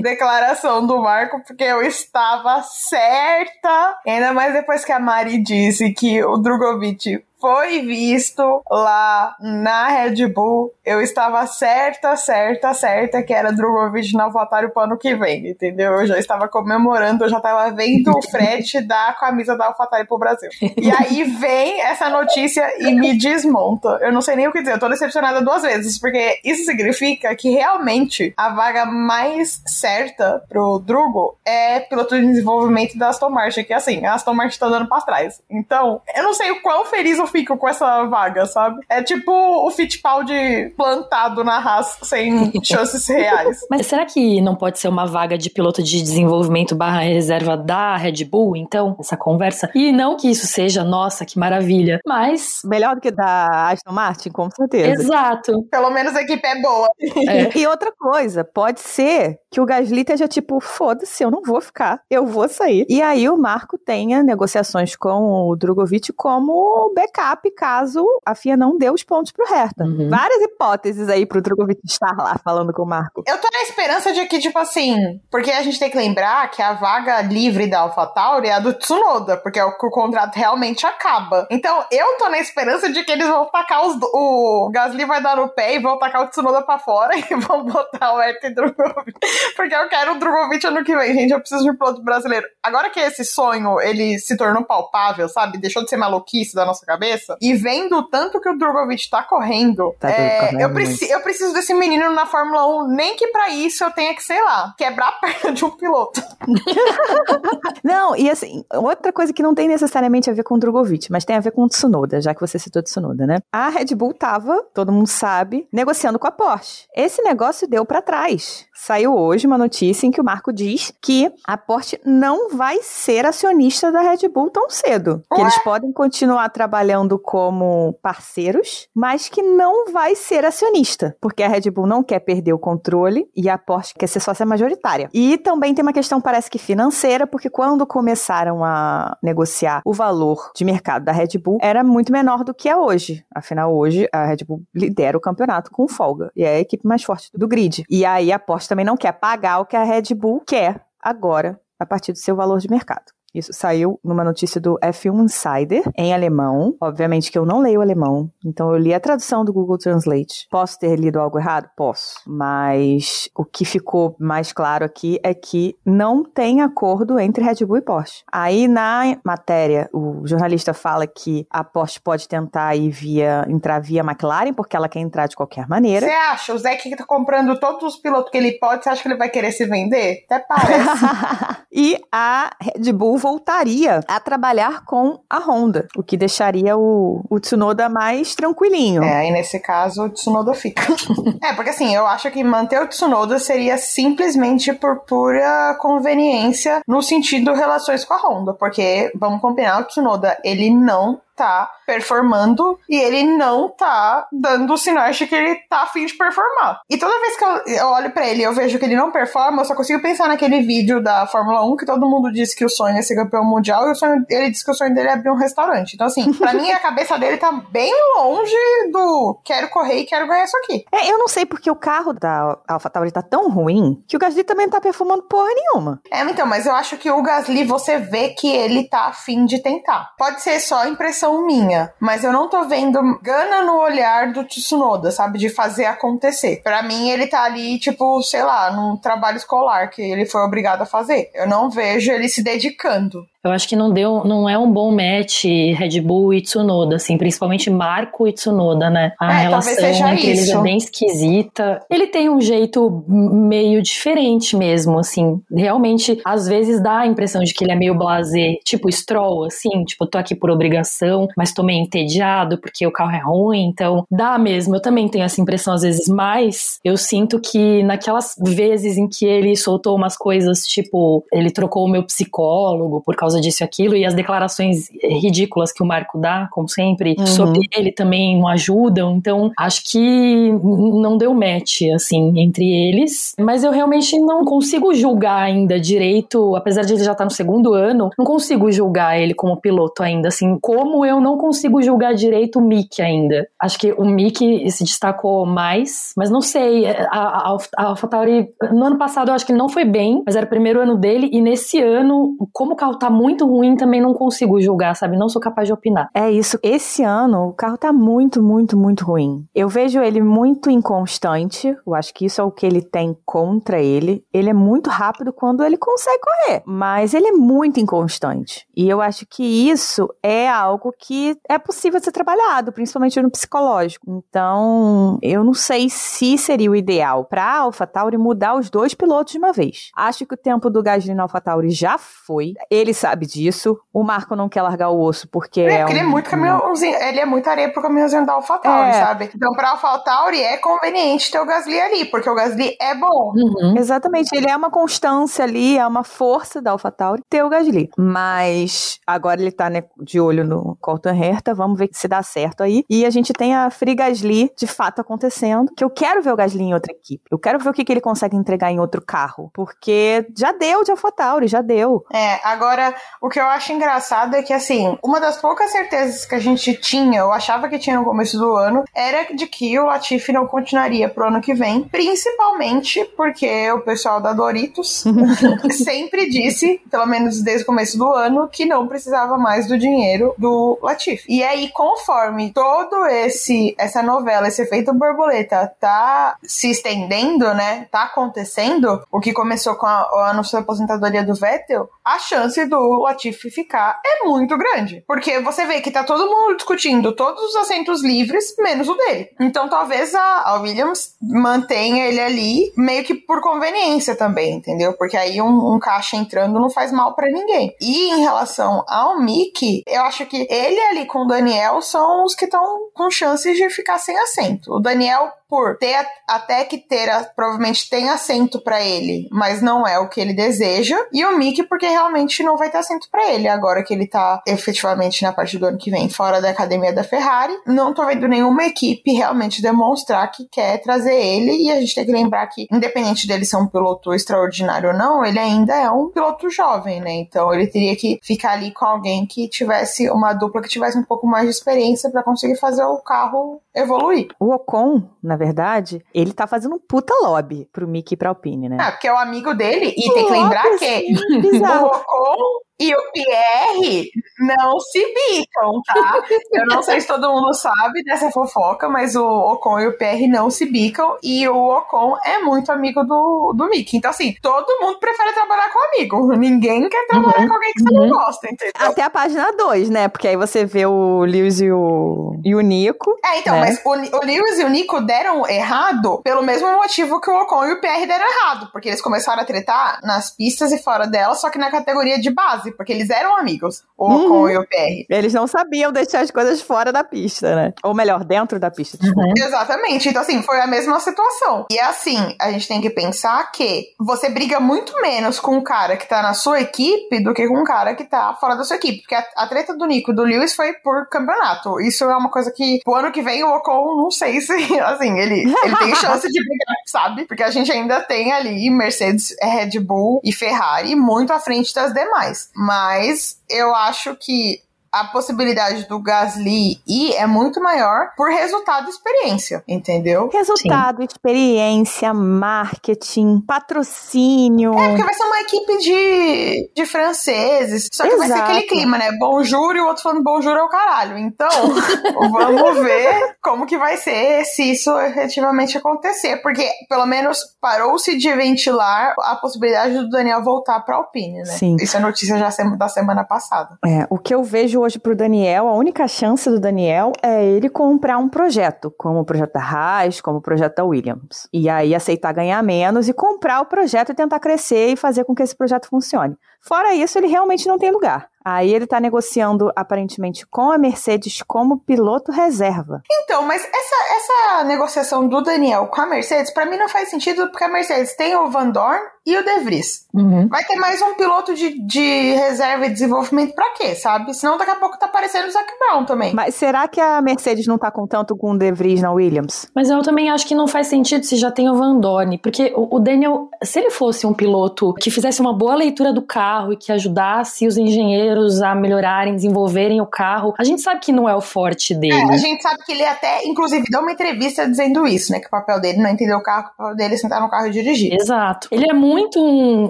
declaração do Marco, porque eu estava certa. Ainda mais depois que a Mari disse que o Drogovic foi visto lá na Red Bull. Eu estava certa, certa, certa que era Drogovic na AlphaTauri pro ano que vem, entendeu? Eu já estava comemorando, eu já estava vendo o frete da camisa da AlphaTauri pro Brasil. E aí vem essa notícia e me desmonta. Eu não sei nem o que dizer, eu tô decepcionada duas vezes, porque isso significa que realmente a vaga mais certa pro Drugo é piloto de desenvolvimento da Aston Martin, que assim, a Aston Martin tá dando pra trás. Então, eu não sei o quão feliz eu fico com essa vaga, sabe? É tipo o Fittipaldi plantado na Haas sem (laughs) chances reais. Mas será que não pode ser uma vaga de piloto de desenvolvimento barra reserva da Red Bull, então, essa conversa? E não que isso seja, nossa, que maravilha, mas... Melhor do que da Aston Martin, com certeza. Exato. Pelo menos a equipe é boa. É. (laughs) E outra coisa, pode ser que o Gasly esteja tipo, foda-se, eu não vou ficar, eu vou sair. E aí o Marco tenha negociações com o Drogovic como backup caso a FIA não dê os pontos pro Hertha. Uhum. Várias hipóteses aí pro Drogovic estar lá falando com o Marco. Eu tô na esperança de que, tipo assim, porque a gente tem que lembrar que a vaga livre da AlphaTauri é a do Tsunoda, porque é o que o contrato realmente acaba. Então, eu tô na esperança de que eles vão tacar os. O Gasly vai dar no pé e vão tacar o Tsunoda pra fora (laughs) e vão botar o Hertha e Drogovic. Porque eu quero o Drogovic ano que vem, gente. Eu preciso de um piloto brasileiro. Agora que esse sonho ele se tornou palpável, sabe? Deixou de ser maluquice da nossa cabeça. E vendo o tanto que o Drogovic tá correndo, Tá é, eu, preci eu preciso desse menino na Fórmula 1. Nem que pra isso eu tenha que, sei lá, quebrar a perna de um piloto. (laughs) Não, e assim, outra coisa que não tem necessariamente a ver com o Drogovic, mas tem a ver com o Tsunoda, já que você citou Tsunoda, né? A Red Bull tava, todo mundo sabe, negociando com a Porsche. Esse negócio deu pra trás. Saiu hoje uma notícia em que o Marco diz que a Porsche não vai ser acionista da Red Bull tão cedo. Que eles podem continuar trabalhando como parceiros, mas que não vai ser acionista, porque a Red Bull não quer perder o controle e a Porsche quer ser sócia majoritária. E também tem uma questão, parece que financeira, porque quando começaram a negociar o valor de mercado da Red Bull, era muito menor do que é hoje. Afinal, hoje a Red Bull lidera o campeonato com folga e é a equipe mais forte do grid. E aí a Porsche também não quer pagar o que a Red Bull quer agora, a partir do seu valor de mercado. Isso saiu numa notícia do F1 Insider, em alemão. Obviamente que eu não leio alemão, então eu li a tradução do Google Translate. Posso ter lido algo errado? Posso. Mas o que ficou mais claro aqui é que não tem acordo entre Red Bull e Porsche. Aí na matéria, o jornalista fala que a Porsche pode tentar ir via, entrar via McLaren, porque ela quer entrar de qualquer maneira. Você acha? O Zé que tá comprando todos os pilotos que ele pode, você acha que ele vai querer se vender? Até parece. (laughs) e a Red Bull voltaria a trabalhar com a Honda, o que deixaria o, o Tsunoda mais tranquilinho. É, aí nesse caso o Tsunoda fica. (laughs) é, porque assim, eu acho que manter o Tsunoda seria simplesmente por pura conveniência no sentido relações com a Honda, porque vamos combinar, o Tsunoda, ele não tá performando e ele não tá dando sinais de que ele tá afim de performar. E toda vez que eu, olho pra ele e eu vejo que ele não performa, eu só consigo pensar naquele vídeo da Fórmula 1 que todo mundo disse que o sonho é ser campeão mundial e o sonho, ele disse que o sonho dele é abrir um restaurante. Então, assim, pra mim a (laughs) cabeça dele tá bem longe do quero correr e quero ganhar isso aqui. É, eu não sei porque o carro da AlphaTauri tá tão ruim que o Gasly também não tá performando porra nenhuma. É, então, mas eu acho que o Gasly você vê que ele tá afim de tentar. Pode ser só impressão minha, mas eu não tô vendo gana no olhar do Tsunoda, sabe? De fazer acontecer. Pra mim, ele tá ali, tipo, sei lá, num trabalho escolar que ele foi obrigado a fazer. Eu não vejo ele se dedicando. Eu acho que não deu, não é um bom match Red Bull e Tsunoda, assim, principalmente Marco e Tsunoda, né? A É, relação entre eles isso. é bem esquisita. Ele tem um jeito meio diferente mesmo, assim. Realmente, às vezes dá a impressão de que ele é meio blasé, tipo Stroll, assim, tipo, tô aqui por obrigação, mas tô meio entediado porque o carro é ruim, então dá mesmo. Eu também tenho essa impressão às vezes, mas eu sinto que naquelas vezes em que ele soltou umas coisas, tipo, ele trocou o meu psicólogo por causa disso e aquilo, e as declarações ridículas que o Marco dá, como sempre, Uhum. sobre ele também não ajudam. Então, acho que não deu match, assim, entre eles. Mas eu realmente não consigo julgar ainda direito, apesar de ele já estar no segundo ano, não consigo julgar ele como piloto ainda, assim, como eu não consigo julgar direito o Mick ainda. Acho que o Mick se destacou mais, mas não sei, a, a, a AlphaTauri, no ano passado eu acho que ele não foi bem, mas era o primeiro ano dele, e nesse ano, como o carro tá muito ruim, também não consigo julgar, sabe? Não sou capaz de opinar. É isso. Esse ano o carro tá muito, muito, muito ruim. Eu vejo ele muito inconstante. Eu acho que isso é o que ele tem contra ele. Ele é muito rápido quando ele consegue correr, mas ele é muito inconstante. E eu acho que isso é algo que é possível ser trabalhado, principalmente no psicológico. Então, eu não sei se seria o ideal para AlphaTauri mudar os dois pilotos de uma vez. Acho que o tempo do Gasly na AlphaTauri já foi. Ele sabe disso. O Marco não quer largar o osso porque É, é, porque ele é um- muito caminhãozinho, ele é muito areia pro caminhãozinho da AlphaTauri, É. sabe? Então pra AlphaTauri é conveniente ter o Gasly ali, porque o Gasly é bom. Uhum. Exatamente, ele é uma constância ali, é uma força da AlphaTauri ter o Gasly. Mas agora ele tá né, de olho no Colton Herta, vamos ver se dá certo aí. E a gente tem a Free Gasly de fato acontecendo, que eu quero ver o Gasly em outra equipe. Eu quero ver o que, que ele consegue entregar em outro carro, porque já deu de AlphaTauri, já deu. É, agora, o que eu acho engraçado é que, assim, uma das poucas certezas que a gente tinha, eu achava que tinha no começo do ano, era de que o Latifi não continuaria pro ano que vem, principalmente porque o pessoal da Doritos (laughs) sempre disse, pelo menos desde o começo do ano, que não precisava mais do dinheiro do Latifi. E aí, conforme todo esse essa novela, esse efeito borboleta tá se estendendo, né, tá acontecendo, o que começou com a, o anúncio da aposentadoria do Vettel, a chance do Latifi ficar é muito grande. Porque você vê que tá todo mundo discutindo todos os assentos livres, menos o dele. Então talvez a, a Williams mantenha ele ali, meio que por conveniência também, entendeu? Porque aí um, um caixa entrando não faz mal pra ninguém. E em relação ao Mickey, eu acho que ele ali com o Daniel são os que estão com chances de ficar sem assento. O Daniel por ter até que ter provavelmente tem assento pra ele, mas não é o que ele deseja, e o Mickey porque realmente não vai ter assento pra ele agora que ele tá efetivamente na parte do ano que vem fora da academia da Ferrari. Não tô vendo nenhuma equipe realmente demonstrar que quer trazer ele e a gente tem que lembrar que independente dele ser um piloto extraordinário ou não, ele ainda é um piloto jovem, né? Então ele teria que ficar ali com alguém que tivesse uma dupla que tivesse um pouco mais de experiência pra conseguir fazer o carro evoluir. O Ocon, na verdade, ele tá fazendo um puta lobby pro Mickey e pra Alpine, né? Ah, porque é o amigo dele, e tem que lembrar que assim, (laughs) o. Ocon e o Pierre não se bicam, tá? Eu não sei se todo mundo sabe dessa fofoca, mas o Ocon e o Pierre não se bicam, e o Ocon é muito amigo do, do Mickey. Então, assim, todo mundo prefere trabalhar com amigo. Ninguém quer trabalhar Uhum, com alguém que você uhum. não gosta, entendeu? Até a página 2, né? Porque aí você vê o Lewis e o, e o Nico. É, então, né? mas o, o Lewis e o Nico deram errado pelo mesmo motivo que o Ocon e o PR deram errado, porque eles começaram a tretar nas pistas e fora delas, só que na categoria de base, porque eles eram amigos, o Ocon Uhum. e o PR. Eles não sabiam deixar as coisas fora da pista, né? Ou melhor, dentro da pista. Uhum. Exatamente, então assim, foi a mesma situação. E assim, a gente tem que pensar que você briga muito menos com um cara que tá na sua equipe do que com um cara que tá fora da sua equipe, porque a, a treta do Nico e do Lewis foi por campeonato. Isso é uma coisa que, pro ano que vem, o Ocon, não sei se, (laughs) assim, ele, ele tem (laughs) chance de brigar, sabe? Porque a gente ainda tem ali Mercedes, Red Bull e Ferrari muito à frente das demais. Mas eu acho que a possibilidade do Gasly ir é muito maior por resultado e experiência, entendeu? Resultado, experiência, marketing, patrocínio. É, porque vai ser uma equipe de, de franceses. Só que vai ser Exato. aquele clima, né? Bonjour e o outro falando bonjour é o caralho. Então, (laughs) vamos ver como que vai ser se isso efetivamente acontecer. Porque, pelo menos, parou-se de ventilar a possibilidade do Daniel voltar pra Alpine, né? Sim. Isso é notícia já da semana passada. É, o que eu vejo hoje pro Daniel, a única chance do Daniel é ele comprar um projeto, como o projeto da Haas, como o projeto da Williams. E aí aceitar ganhar menos e comprar o projeto e tentar crescer e fazer com que esse projeto funcione. Fora isso, ele realmente não tem lugar. Aí ele tá negociando aparentemente com a Mercedes como piloto reserva. Então, mas essa, essa negociação do Daniel com a Mercedes, pra mim não faz sentido, porque a Mercedes tem o Van Dorn e o De Vries. Uhum. Vai ter mais um piloto de, de reserva e desenvolvimento pra quê, sabe? Senão daqui a pouco tá aparecendo o Zac Brown também. Mas será que a Mercedes não tá com tanto com o De Vries na Williams? Mas eu também acho que não faz sentido se já tem o Van Dorn, porque o o Daniel, se ele fosse um piloto que fizesse uma boa leitura do carro e que ajudasse os engenheiros a melhorarem, desenvolverem o carro, a gente sabe que não é o forte dele. É, a gente sabe que ele até, inclusive, deu uma entrevista dizendo isso, né? Que o papel dele não é entender o carro, o papel dele é sentar no carro e dirigir. Exato. Ele é muito um,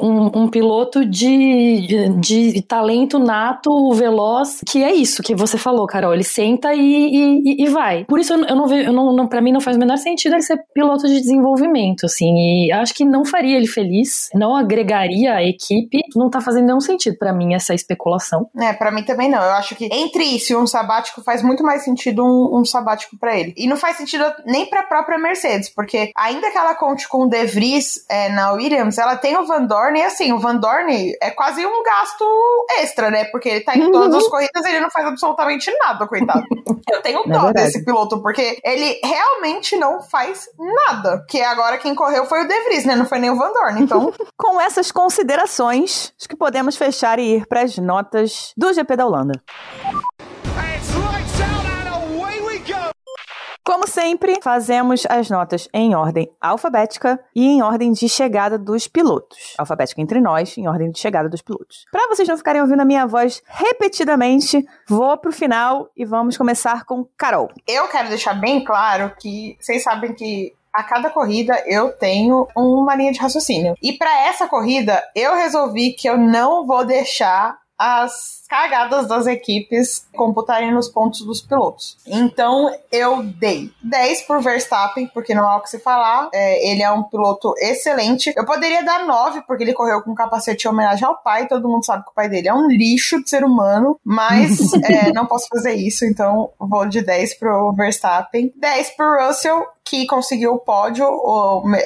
um- um piloto de, de talento nato, veloz, que é isso que você falou, Carol. Ele senta e, e- e vai. Por isso eu não- vejo, eu não, não, pra mim não faz o menor sentido ele ser piloto de desenvolvimento, assim. E acho que não faria ele feliz, não agregaria a equipe. Não tá fazendo nenhum sentido pra mim essa especulação. Pontuação. É, pra mim também não. Eu acho que entre isso e um sabático faz muito mais sentido um, um sabático pra ele. E não faz sentido nem pra própria Mercedes, porque ainda que ela conte com o De Vries é, na Williams, ela tem o Van Dorn e assim, o Van Dorn é quase um gasto extra, né? Porque ele tá em todas as corridas e ele não faz absolutamente nada, coitado. (laughs) Eu tenho É dó desse piloto, porque ele realmente não faz nada. Que agora quem correu foi o De Vries, né? Não foi nem o Van Dorn. Então, (laughs) Com essas considerações, acho que podemos fechar e ir para as notas do GP da Holanda. Como sempre, fazemos as notas em ordem alfabética e em ordem de chegada dos pilotos. Alfabética entre nós, em ordem de chegada dos pilotos. Para vocês não ficarem ouvindo a minha voz repetidamente, vou pro final e vamos começar com Carol. eu quero deixar bem claro que vocês sabem que a cada corrida eu tenho uma linha de raciocínio. E para essa corrida, eu resolvi que eu não vou deixar as cagadas das equipes computarem nos pontos dos pilotos. Então eu dei 10 pro Verstappen, porque não há o que se falar. É, ele é um piloto excelente. Eu poderia dar 9, porque ele correu com capacete em homenagem ao pai. Todo mundo sabe que o pai dele é um lixo de ser humano, mas (laughs) é, não posso fazer isso, então vou de 10 pro Verstappen. 10 pro Russell, que conseguiu o pódio,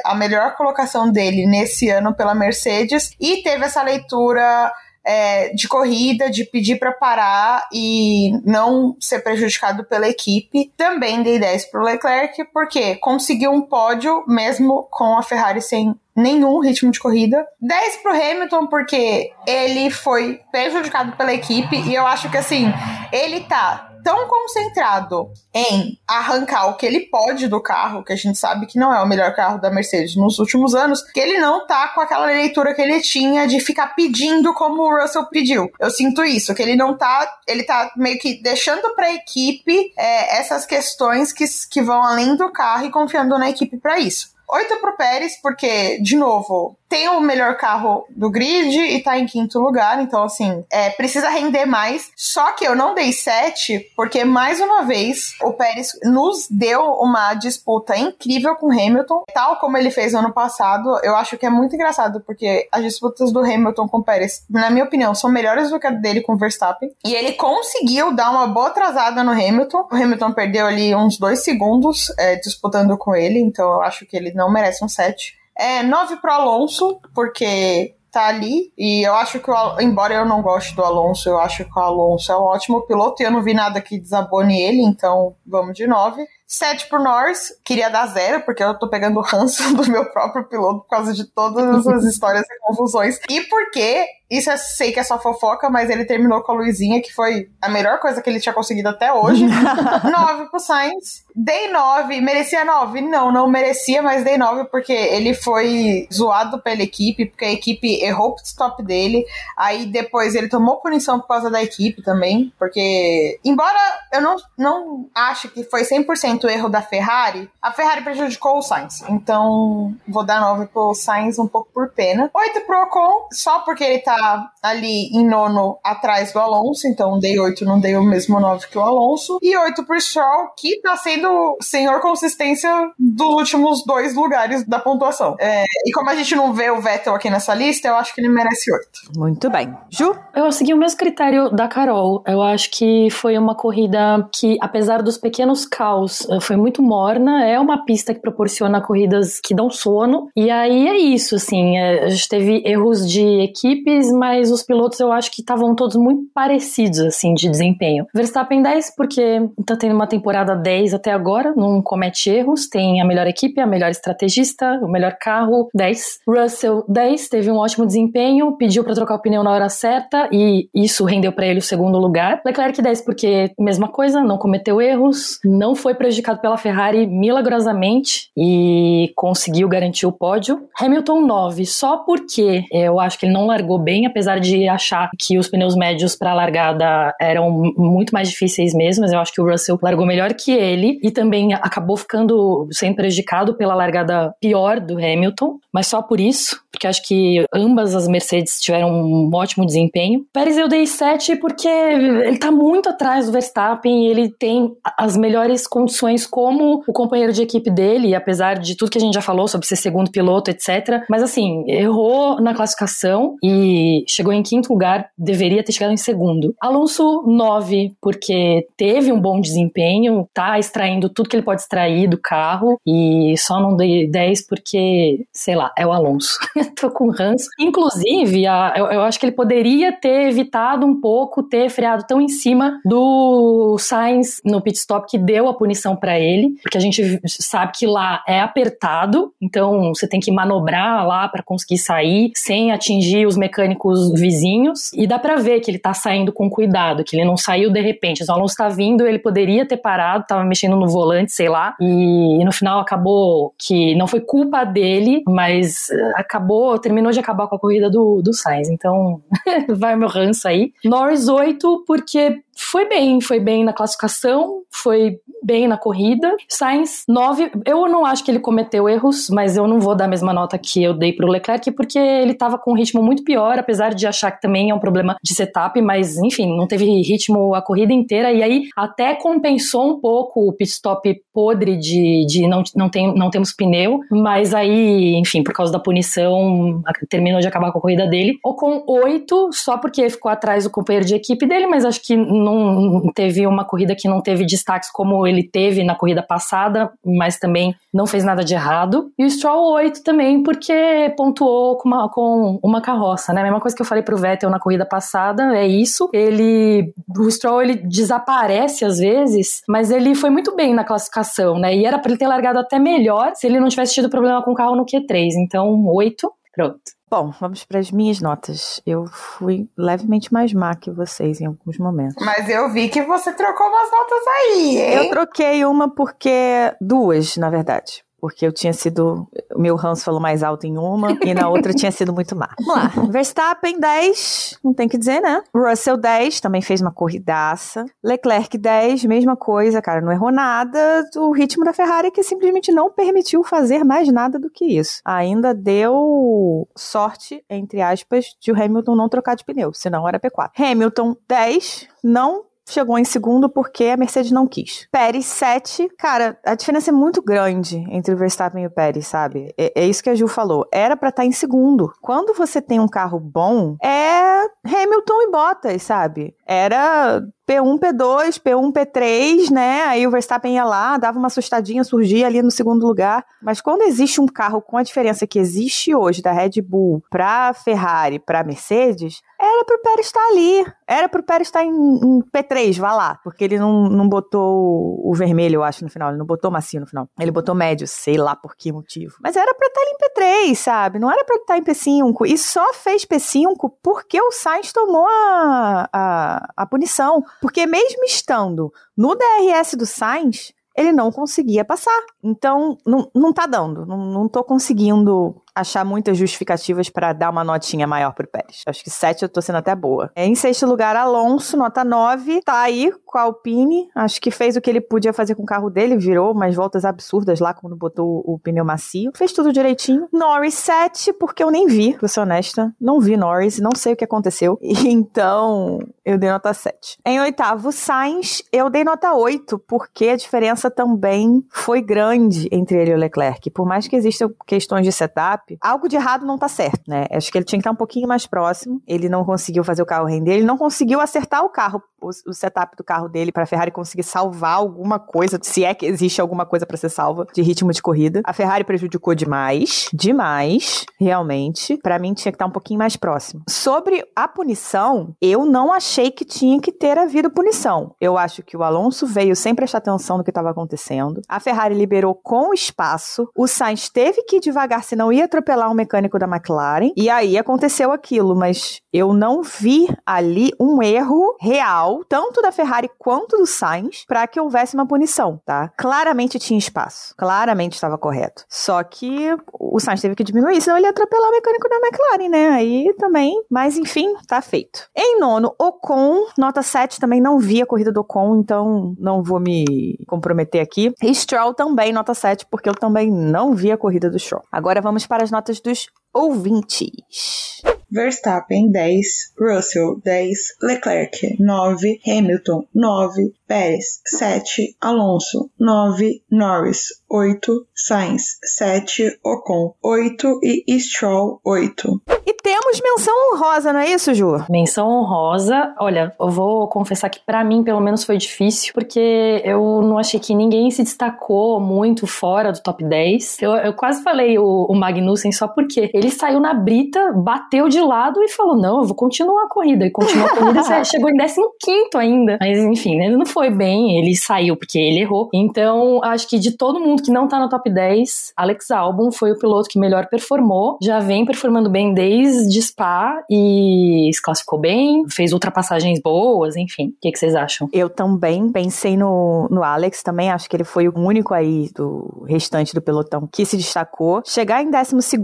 a melhor colocação dele nesse ano pela Mercedes, e teve essa leitura é, de corrida, de pedir para parar e não ser prejudicado pela equipe. Também dei 10 pro Leclerc, porque conseguiu um pódio mesmo com a Ferrari sem nenhum ritmo de corrida. 10 pro Hamilton, porque ele foi prejudicado pela equipe e eu acho que assim, ele tá tão concentrado em arrancar o que ele pode do carro, que a gente sabe que não é o melhor carro da Mercedes nos últimos anos, que ele não tá com aquela leitura que ele tinha de ficar pedindo como o Russell pediu. Eu sinto isso, que ele não tá, ele tá meio que deixando pra equipe é, essas questões que, que vão além do carro e confiando na equipe pra isso. Oito pro Pérez, porque, de novo, tem o melhor carro do grid e tá em quinto lugar, então, assim, é, precisa render mais. Só que eu não dei sete, porque, mais uma vez, o Pérez nos deu uma disputa incrível com o Hamilton, tal como ele fez ano passado. Eu acho que é muito engraçado, porque as disputas do Hamilton com o Pérez, na minha opinião, são melhores do que a dele com o Verstappen. E ele conseguiu dar uma boa atrasada no Hamilton. O Hamilton perdeu ali uns dois segundos é, disputando com ele, então eu acho que ele não merece um 7. É 9 pro Alonso, porque tá ali. E eu acho que, o embora eu não goste do Alonso, eu acho que o Alonso é um ótimo piloto e eu não vi nada que desabone ele, então vamos de 9. 7 pro Norris, queria dar zero, porque eu tô pegando o ranço (laughs) do meu próprio piloto por causa de todas as histórias e confusões. E porque, isso eu sei que é só fofoca, mas ele terminou com a Luizinha, que foi a melhor coisa que ele tinha conseguido até hoje. (laughs) 9 pro Sainz. Dei 9. Merecia 9? Não, não merecia, mas dei 9 porque ele foi zoado pela equipe, porque a equipe errou o stop dele. Aí depois ele tomou punição por causa da equipe também, porque, embora eu não, não ache que foi 100% erro da Ferrari, a Ferrari prejudicou o Sainz. Então, vou dar 9 pro Sainz um pouco por pena. 8 pro Ocon, só porque ele tá ali em nono atrás do Alonso, então dei 8, não dei o mesmo 9 que o Alonso. E 8 pro Stroll, que tá sendo senhor consistência dos últimos dois lugares da pontuação. É, e como a gente não vê o Vettel aqui nessa lista, eu acho que ele merece 8. Muito bem. Ju? Eu segui o mesmo critério da Carol. Eu acho que foi uma corrida que, apesar dos pequenos caos, eh, foi muito morna. É uma pista que proporciona corridas que dão sono. E aí é isso, assim. eh, A gente teve erros de equipes, mas os pilotos eu acho que estavam todos muito parecidos, assim, de desempenho. Verstappen 10, porque tá tendo uma temporada 10 até agora, não comete erros, tem a melhor equipe, a melhor estrategista, o melhor carro, 10. Russell 10, teve um ótimo desempenho, pediu para trocar o pneu na hora certa e isso rendeu para ele o segundo lugar. Leclerc 10 porque mesma coisa, não cometeu erros, não foi prejudicado pela Ferrari milagrosamente e conseguiu garantir o pódio. Hamilton 9, só porque eu acho que ele não largou bem, apesar de achar que os pneus médios para largada eram muito mais difíceis mesmo, mas eu acho que o Russell largou melhor que ele e também acabou ficando sendo prejudicado pela largada pior do Hamilton, mas só por isso. porque acho que ambas as Mercedes tiveram um ótimo desempenho. Pérez eu dei 7 porque ele tá muito atrás do Verstappen, ele tem as melhores condições como o companheiro de equipe dele, apesar de tudo que a gente já falou sobre ser segundo piloto, etc. Mas assim, errou na classificação e chegou em quinto lugar, deveria ter chegado em segundo. Alonso 9, porque teve um bom desempenho, tá extraindo tudo que ele pode extrair do carro e só não dei 10 porque, sei lá, é o Alonso. (laughs) Tô com ranço. Inclusive, a, eu, eu, acho que ele poderia ter evitado um pouco ter freado tão em cima do Sainz no pit stop que deu a punição para ele, porque a gente sabe que lá é apertado, então você tem que manobrar lá para conseguir sair sem atingir os mecânicos vizinhos e dá para ver que ele tá saindo com cuidado, que ele não saiu de repente. O Alonso tá vindo, ele poderia ter parado, tava mexendo no volante, sei lá, e, no final acabou que não foi culpa dele, mas eh, acabou, terminou de acabar com a corrida do, do Sainz. Então, (laughs) vai meu ranço aí. Norris 8, porque foi bem, foi bem na classificação, foi bem na corrida. Sainz 9, eu não acho que ele cometeu erros, mas eu não vou dar a mesma nota que eu dei pro Leclerc, porque ele tava com um ritmo muito pior, apesar de achar que também é um problema de setup, mas enfim, não teve ritmo a corrida inteira, e aí até compensou um pouco o pit stop podre de, de não, não, tem, não temos pneu, mas aí, enfim, por causa da punição, terminou de acabar com a corrida dele. Ou com 8, só porque ficou atrás do companheiro de equipe dele, mas acho que não teve uma corrida que não teve destaques como ele teve na corrida passada, mas também não fez nada de errado. E o Stroll 8 também, porque pontuou com uma, com uma carroça, né? Mesma coisa que eu falei pro Vettel na corrida passada, é isso. Ele, o Stroll, ele desaparece às vezes, mas ele foi muito bem na classificação, né? E era para ele ter largado até melhor se ele não tivesse tido problema com o carro no Q3. Então, 8, pronto. Bom, vamos para as minhas notas. Eu fui levemente mais má que vocês em alguns momentos. Mas eu vi que você trocou umas notas aí, hein? Eu troquei uma porque. Duas, na verdade porque eu tinha sido. Meu ranço falou mais alto em uma e na outra tinha sido muito má. Vamos lá. Verstappen 10, não tem que dizer, né? Russell 10, também fez uma corridaça. Leclerc 10, mesma coisa, cara, não errou nada. O ritmo da Ferrari que simplesmente não permitiu fazer mais nada do que isso. Ainda deu sorte, entre aspas, de o Hamilton não trocar de pneu, senão era P4. Hamilton 10, não chegou em segundo porque a Mercedes não quis. Pérez 7, cara, a diferença é muito grande entre o Verstappen e o Pérez, sabe? É, é isso que a Gil falou. Era para estar tá em segundo. Quando você tem um carro bom, é Hamilton e Bottas, sabe? Era P1, P2, P1, P3, né? Aí o Verstappen ia lá, dava uma assustadinha, surgia ali no segundo lugar. Mas quando existe um carro com a diferença que existe hoje da Red Bull para Ferrari, para Mercedes, era pro Pérez estar ali. Era pro Pérez estar em, em, P3, vá lá. Porque ele não, não botou o vermelho, eu acho, no final. Ele não botou macio no final. Ele botou médio, sei lá por que motivo. Mas era pra estar em P3, sabe? Não era pra estar em P5. E só fez P5 porque o Sainz tomou a, a, a punição. Porque mesmo estando no DRS do Sainz, ele não conseguia passar. Então, não, não tá dando. Não, não tô conseguindo achar muitas justificativas para dar uma notinha maior pro Pérez. Acho que 7 eu tô sendo até boa. Em sexto lugar, Alonso, nota 9. Tá aí com a Alpine. Acho que fez o que ele podia fazer com o carro dele, virou umas voltas absurdas lá quando botou o pneu macio. Fez tudo direitinho. Norris 7, porque eu nem vi, pra ser honesta. Não vi Norris, não sei o que aconteceu. (laughs) Então, eu dei nota 7. Em oitavo, Sainz, eu dei nota 8, porque a diferença também foi grande entre ele e o Leclerc. Por mais que existam questões de setup, algo de errado não tá certo, né? Acho que ele tinha que estar um pouquinho mais próximo. Ele não conseguiu fazer o carro render, ele não conseguiu acertar o carro, o, o setup do carro dele para a Ferrari conseguir salvar alguma coisa, se é que existe alguma coisa para ser salva de ritmo de corrida. A Ferrari prejudicou demais, demais, realmente. Para mim tinha que estar um pouquinho mais próximo. Sobre a punição, eu não achei que tinha que ter havido punição. Eu acho que o Alonso veio sem prestar atenção no que estava acontecendo. A Ferrari liberou com espaço. O Sainz teve que ir devagar, senão ia atropelar um mecânico da McLaren. E aí aconteceu aquilo, mas eu não vi ali um erro real, tanto da Ferrari quanto do Sainz, para que houvesse uma punição, tá? Claramente tinha espaço, claramente estava correto. Só que o Sainz teve que diminuir, senão ele ia atropelar o mecânico da McLaren, né? Aí também, mas enfim, tá feito. Em nono, Ocon, nota 7, também não vi a corrida do Ocon, então não vou me comprometer aqui. E Stroll também, nota 7, porque eu também não vi a corrida do Stroll. Agora vamos para para as notas dos ouvintes. Verstappen 10, Russell 10, Leclerc 9, Hamilton 9, Pérez 7, Alonso 9, Norris 8, Sainz 7, Ocon 8 e Stroll 8. Temos menção honrosa, não é isso, Ju? Menção honrosa, olha, eu vou confessar que para mim pelo menos foi difícil, porque eu não achei que ninguém se destacou muito fora do top 10. Eu, eu quase falei o, o Magnussen só porque ele saiu na brita, bateu de lado e falou: Não, eu vou continuar a corrida. E continuou a corrida, (laughs) chegou em 15 ainda. Mas enfim, ele não foi bem, ele saiu porque ele errou. Então, acho que de todo mundo que não tá no top 10, Alex Albon foi o piloto que melhor performou. Já vem performando bem desde Spa e se classificou bem, fez ultrapassagens boas, enfim. O que, que vocês acham? Eu também pensei no, no Alex, também acho que ele foi o único aí do restante do pelotão que se destacou. Chegar em 12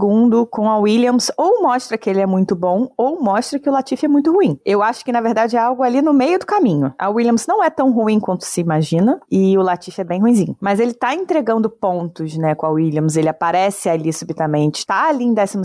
com a Williams ou mostra que ele é muito bom ou mostra que o Latifi é muito ruim. Eu acho que na verdade é algo ali no meio do caminho. A Williams não é tão ruim quanto se imagina e o Latifi é bem ruimzinho. Mas ele tá entregando pontos, né, com a Williams. Ele aparece ali subitamente, tá ali em 12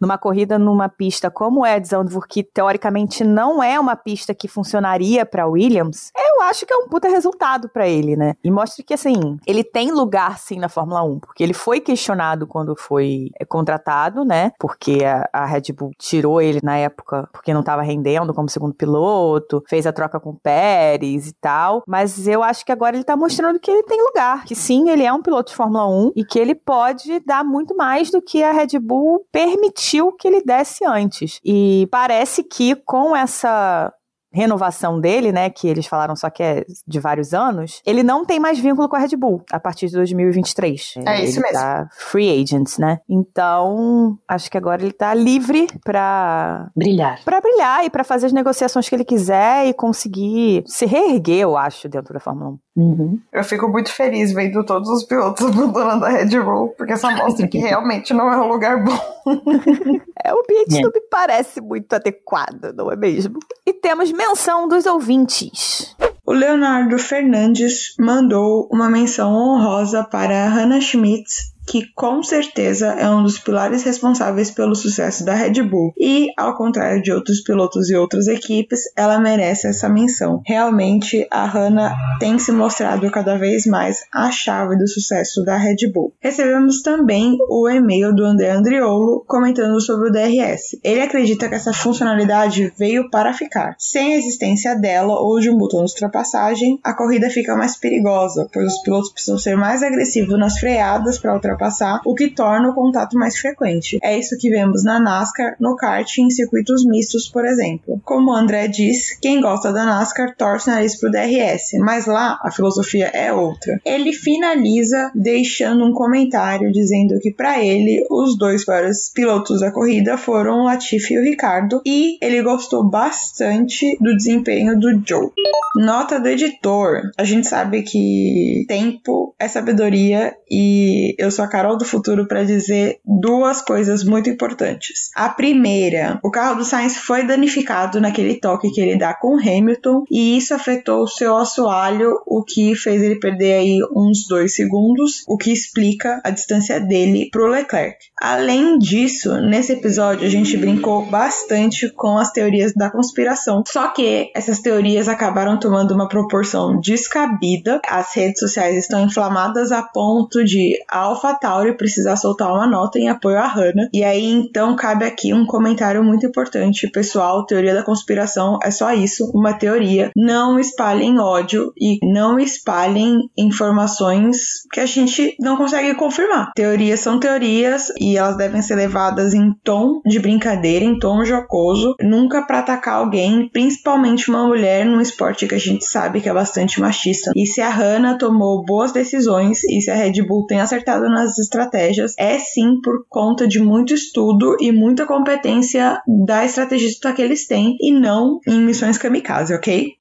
numa corrida numa pista como Zandvoort, que teoricamente não é uma pista que funcionaria para Williams. Acho que é um puta resultado para ele, né? E mostra que assim, ele tem lugar sim na Fórmula 1, porque ele foi questionado quando foi é, contratado, né? Porque a, a Red Bull tirou ele na época porque não estava rendendo como segundo piloto, fez a troca com o Pérez e tal. Mas eu acho que agora ele tá mostrando que ele tem lugar. Que sim, ele é um piloto de Fórmula 1 e que ele pode dar muito mais do que a Red Bull permitiu que ele desse antes. E parece que com essa renovação dele, né, que eles falaram só que é de vários anos, ele não tem mais vínculo com a Red Bull a partir de 2023. É isso ele mesmo. Tá free agents, né? Então, acho que agora ele tá livre pra Brilhar. para brilhar e pra fazer as negociações que ele quiser e conseguir se reerguer, eu acho, dentro da Fórmula 1. Uhum. Eu fico muito feliz vendo todos os pilotos (laughs) abandonando a Red Bull, porque só mostra que realmente não é um lugar bom. (laughs) É, o ambiente É. não me parece muito adequado, não é mesmo? E temos menção dos ouvintes. O Leonardo Fernandes mandou uma menção honrosa para Hannah Schmitz, que com certeza é um dos pilares responsáveis pelo sucesso da Red Bull. E, ao contrário de outros pilotos e outras equipes, ela merece essa menção. Realmente, a Hannah tem se mostrado cada vez mais a chave do sucesso da Red Bull. Recebemos também o e-mail do André Andriolo comentando sobre o DRS. Ele acredita que essa funcionalidade veio para ficar. Sem a existência dela ou de um botão de ultrapassagem, a corrida fica mais perigosa, pois os pilotos precisam ser mais agressivos nas freadas para ultrapassar, o que torna o contato mais frequente. É isso que vemos na NASCAR, no kart e em circuitos mistos, por exemplo. Como o André diz, quem gosta da NASCAR torce o nariz pro DRS, mas lá a filosofia é outra. Ele finaliza deixando um comentário dizendo que para ele os dois maiores pilotos da corrida foram o Latifi e o Ricardo e ele gostou bastante do desempenho do Joe. Nota do editor. A gente sabe que tempo é sabedoria e eu a Carol do futuro para dizer duas coisas muito importantes. A primeira, o carro do Sainz foi danificado naquele toque que ele dá com o Hamilton e isso afetou o seu assoalho, o que fez ele perder aí uns dois segundos, o que explica a distância dele pro Leclerc. Além disso, nesse episódio a gente brincou bastante com as teorias da conspiração. Só que essas teorias acabaram tomando uma proporção descabida. As redes sociais estão inflamadas a ponto de a AlphaTauri precisar soltar uma nota em apoio à Hannah. E aí então cabe aqui um comentário muito importante, pessoal. Teoria da conspiração é só isso, uma teoria. Não espalhem ódio e não espalhem informações que a gente não consegue confirmar. Teorias são teorias e elas devem ser levadas em tom de brincadeira, em tom jocoso, nunca pra atacar alguém, principalmente uma mulher num esporte que a gente sabe que é bastante machista. E se a Hannah tomou boas decisões e se a Red Bull tem acertado nas estratégias, é sim por conta de muito estudo e muita competência da estrategista que eles têm e não em missões kamikaze, ok?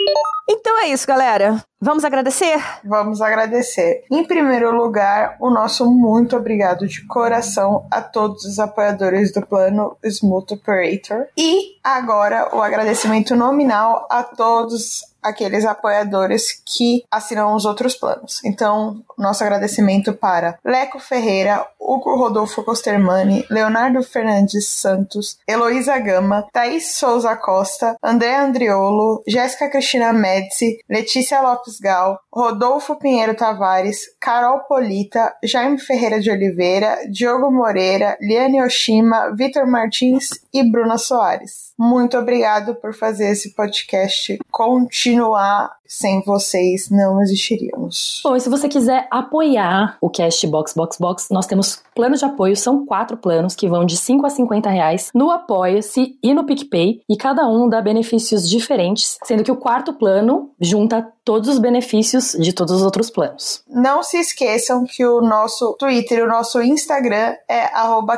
Então é isso, galera. Vamos agradecer? Vamos agradecer. Em primeiro lugar, o nosso muito obrigado de coração a todos os apoiadores do plano Smooth Operator. E agora o agradecimento nominal a todos aqueles apoiadores que assinam os outros planos. Então, nosso agradecimento para Leco Ferreira, Hugo Rodolfo Costermani, Leonardo Fernandes Santos, Heloísa Gama, Thaís Souza Costa, André Andriolo, Jéssica Cristina Medici, Letícia Lopes Gal, Rodolfo Pinheiro Tavares, Carol Polita, Jaime Ferreira de Oliveira, Diogo Moreira, Liane Oshima, Vitor Martins e Bruna Soares. Muito obrigado por fazer esse podcast continuar. Sem vocês, não existiríamos. Bom, e se você quiser apoiar o Cast Box Box Box, nós temos planos de apoio, são quatro planos que vão de 5 a 50 reais no Apoia-se e no PicPay, e cada um dá benefícios diferentes, sendo que o quarto plano junta todos os benefícios de todos os outros planos. Não se esqueçam que o nosso Twitter e o nosso Instagram é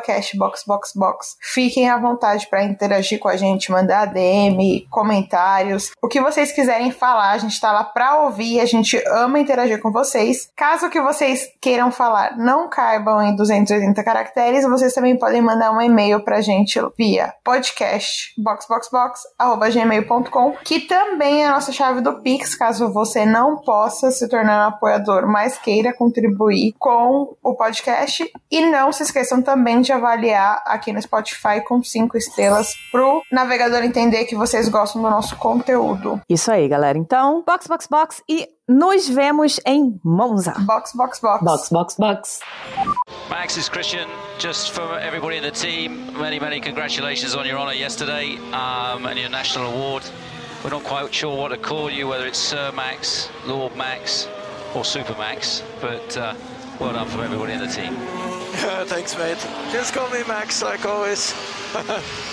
cashboxboxbox. Fiquem à vontade para interagir com a gente, mandar DM, comentários, o que vocês quiserem falar, a gente está lá para ouvir, a gente ama interagir com vocês. Caso que vocês queiram falar não caibam em 280 caracteres, vocês também podem mandar um e-mail pra gente via podcastboxboxbox@gmail.com, que também é a nossa chave do Pix, caso você não possa se tornar um apoiador, mas queira contribuir com o podcast. E não se esqueçam também de avaliar aqui no Spotify com cinco estrelas pro navegador entender que vocês gostam do nosso conteúdo. Isso aí, galera. Então, box, box, box e nos vemos em Monza. Box, box, box. Box, box, box. Max is Christian. Just for everybody in the team, many, many congratulations on your honour yesterday um, and your national award. We're not quite sure what to call you, whether it's Sir Max, Lord Max, or Super Max, but uh, well done from everybody in the team. (laughs) Thanks, mate. Just call me Max, like always. (laughs)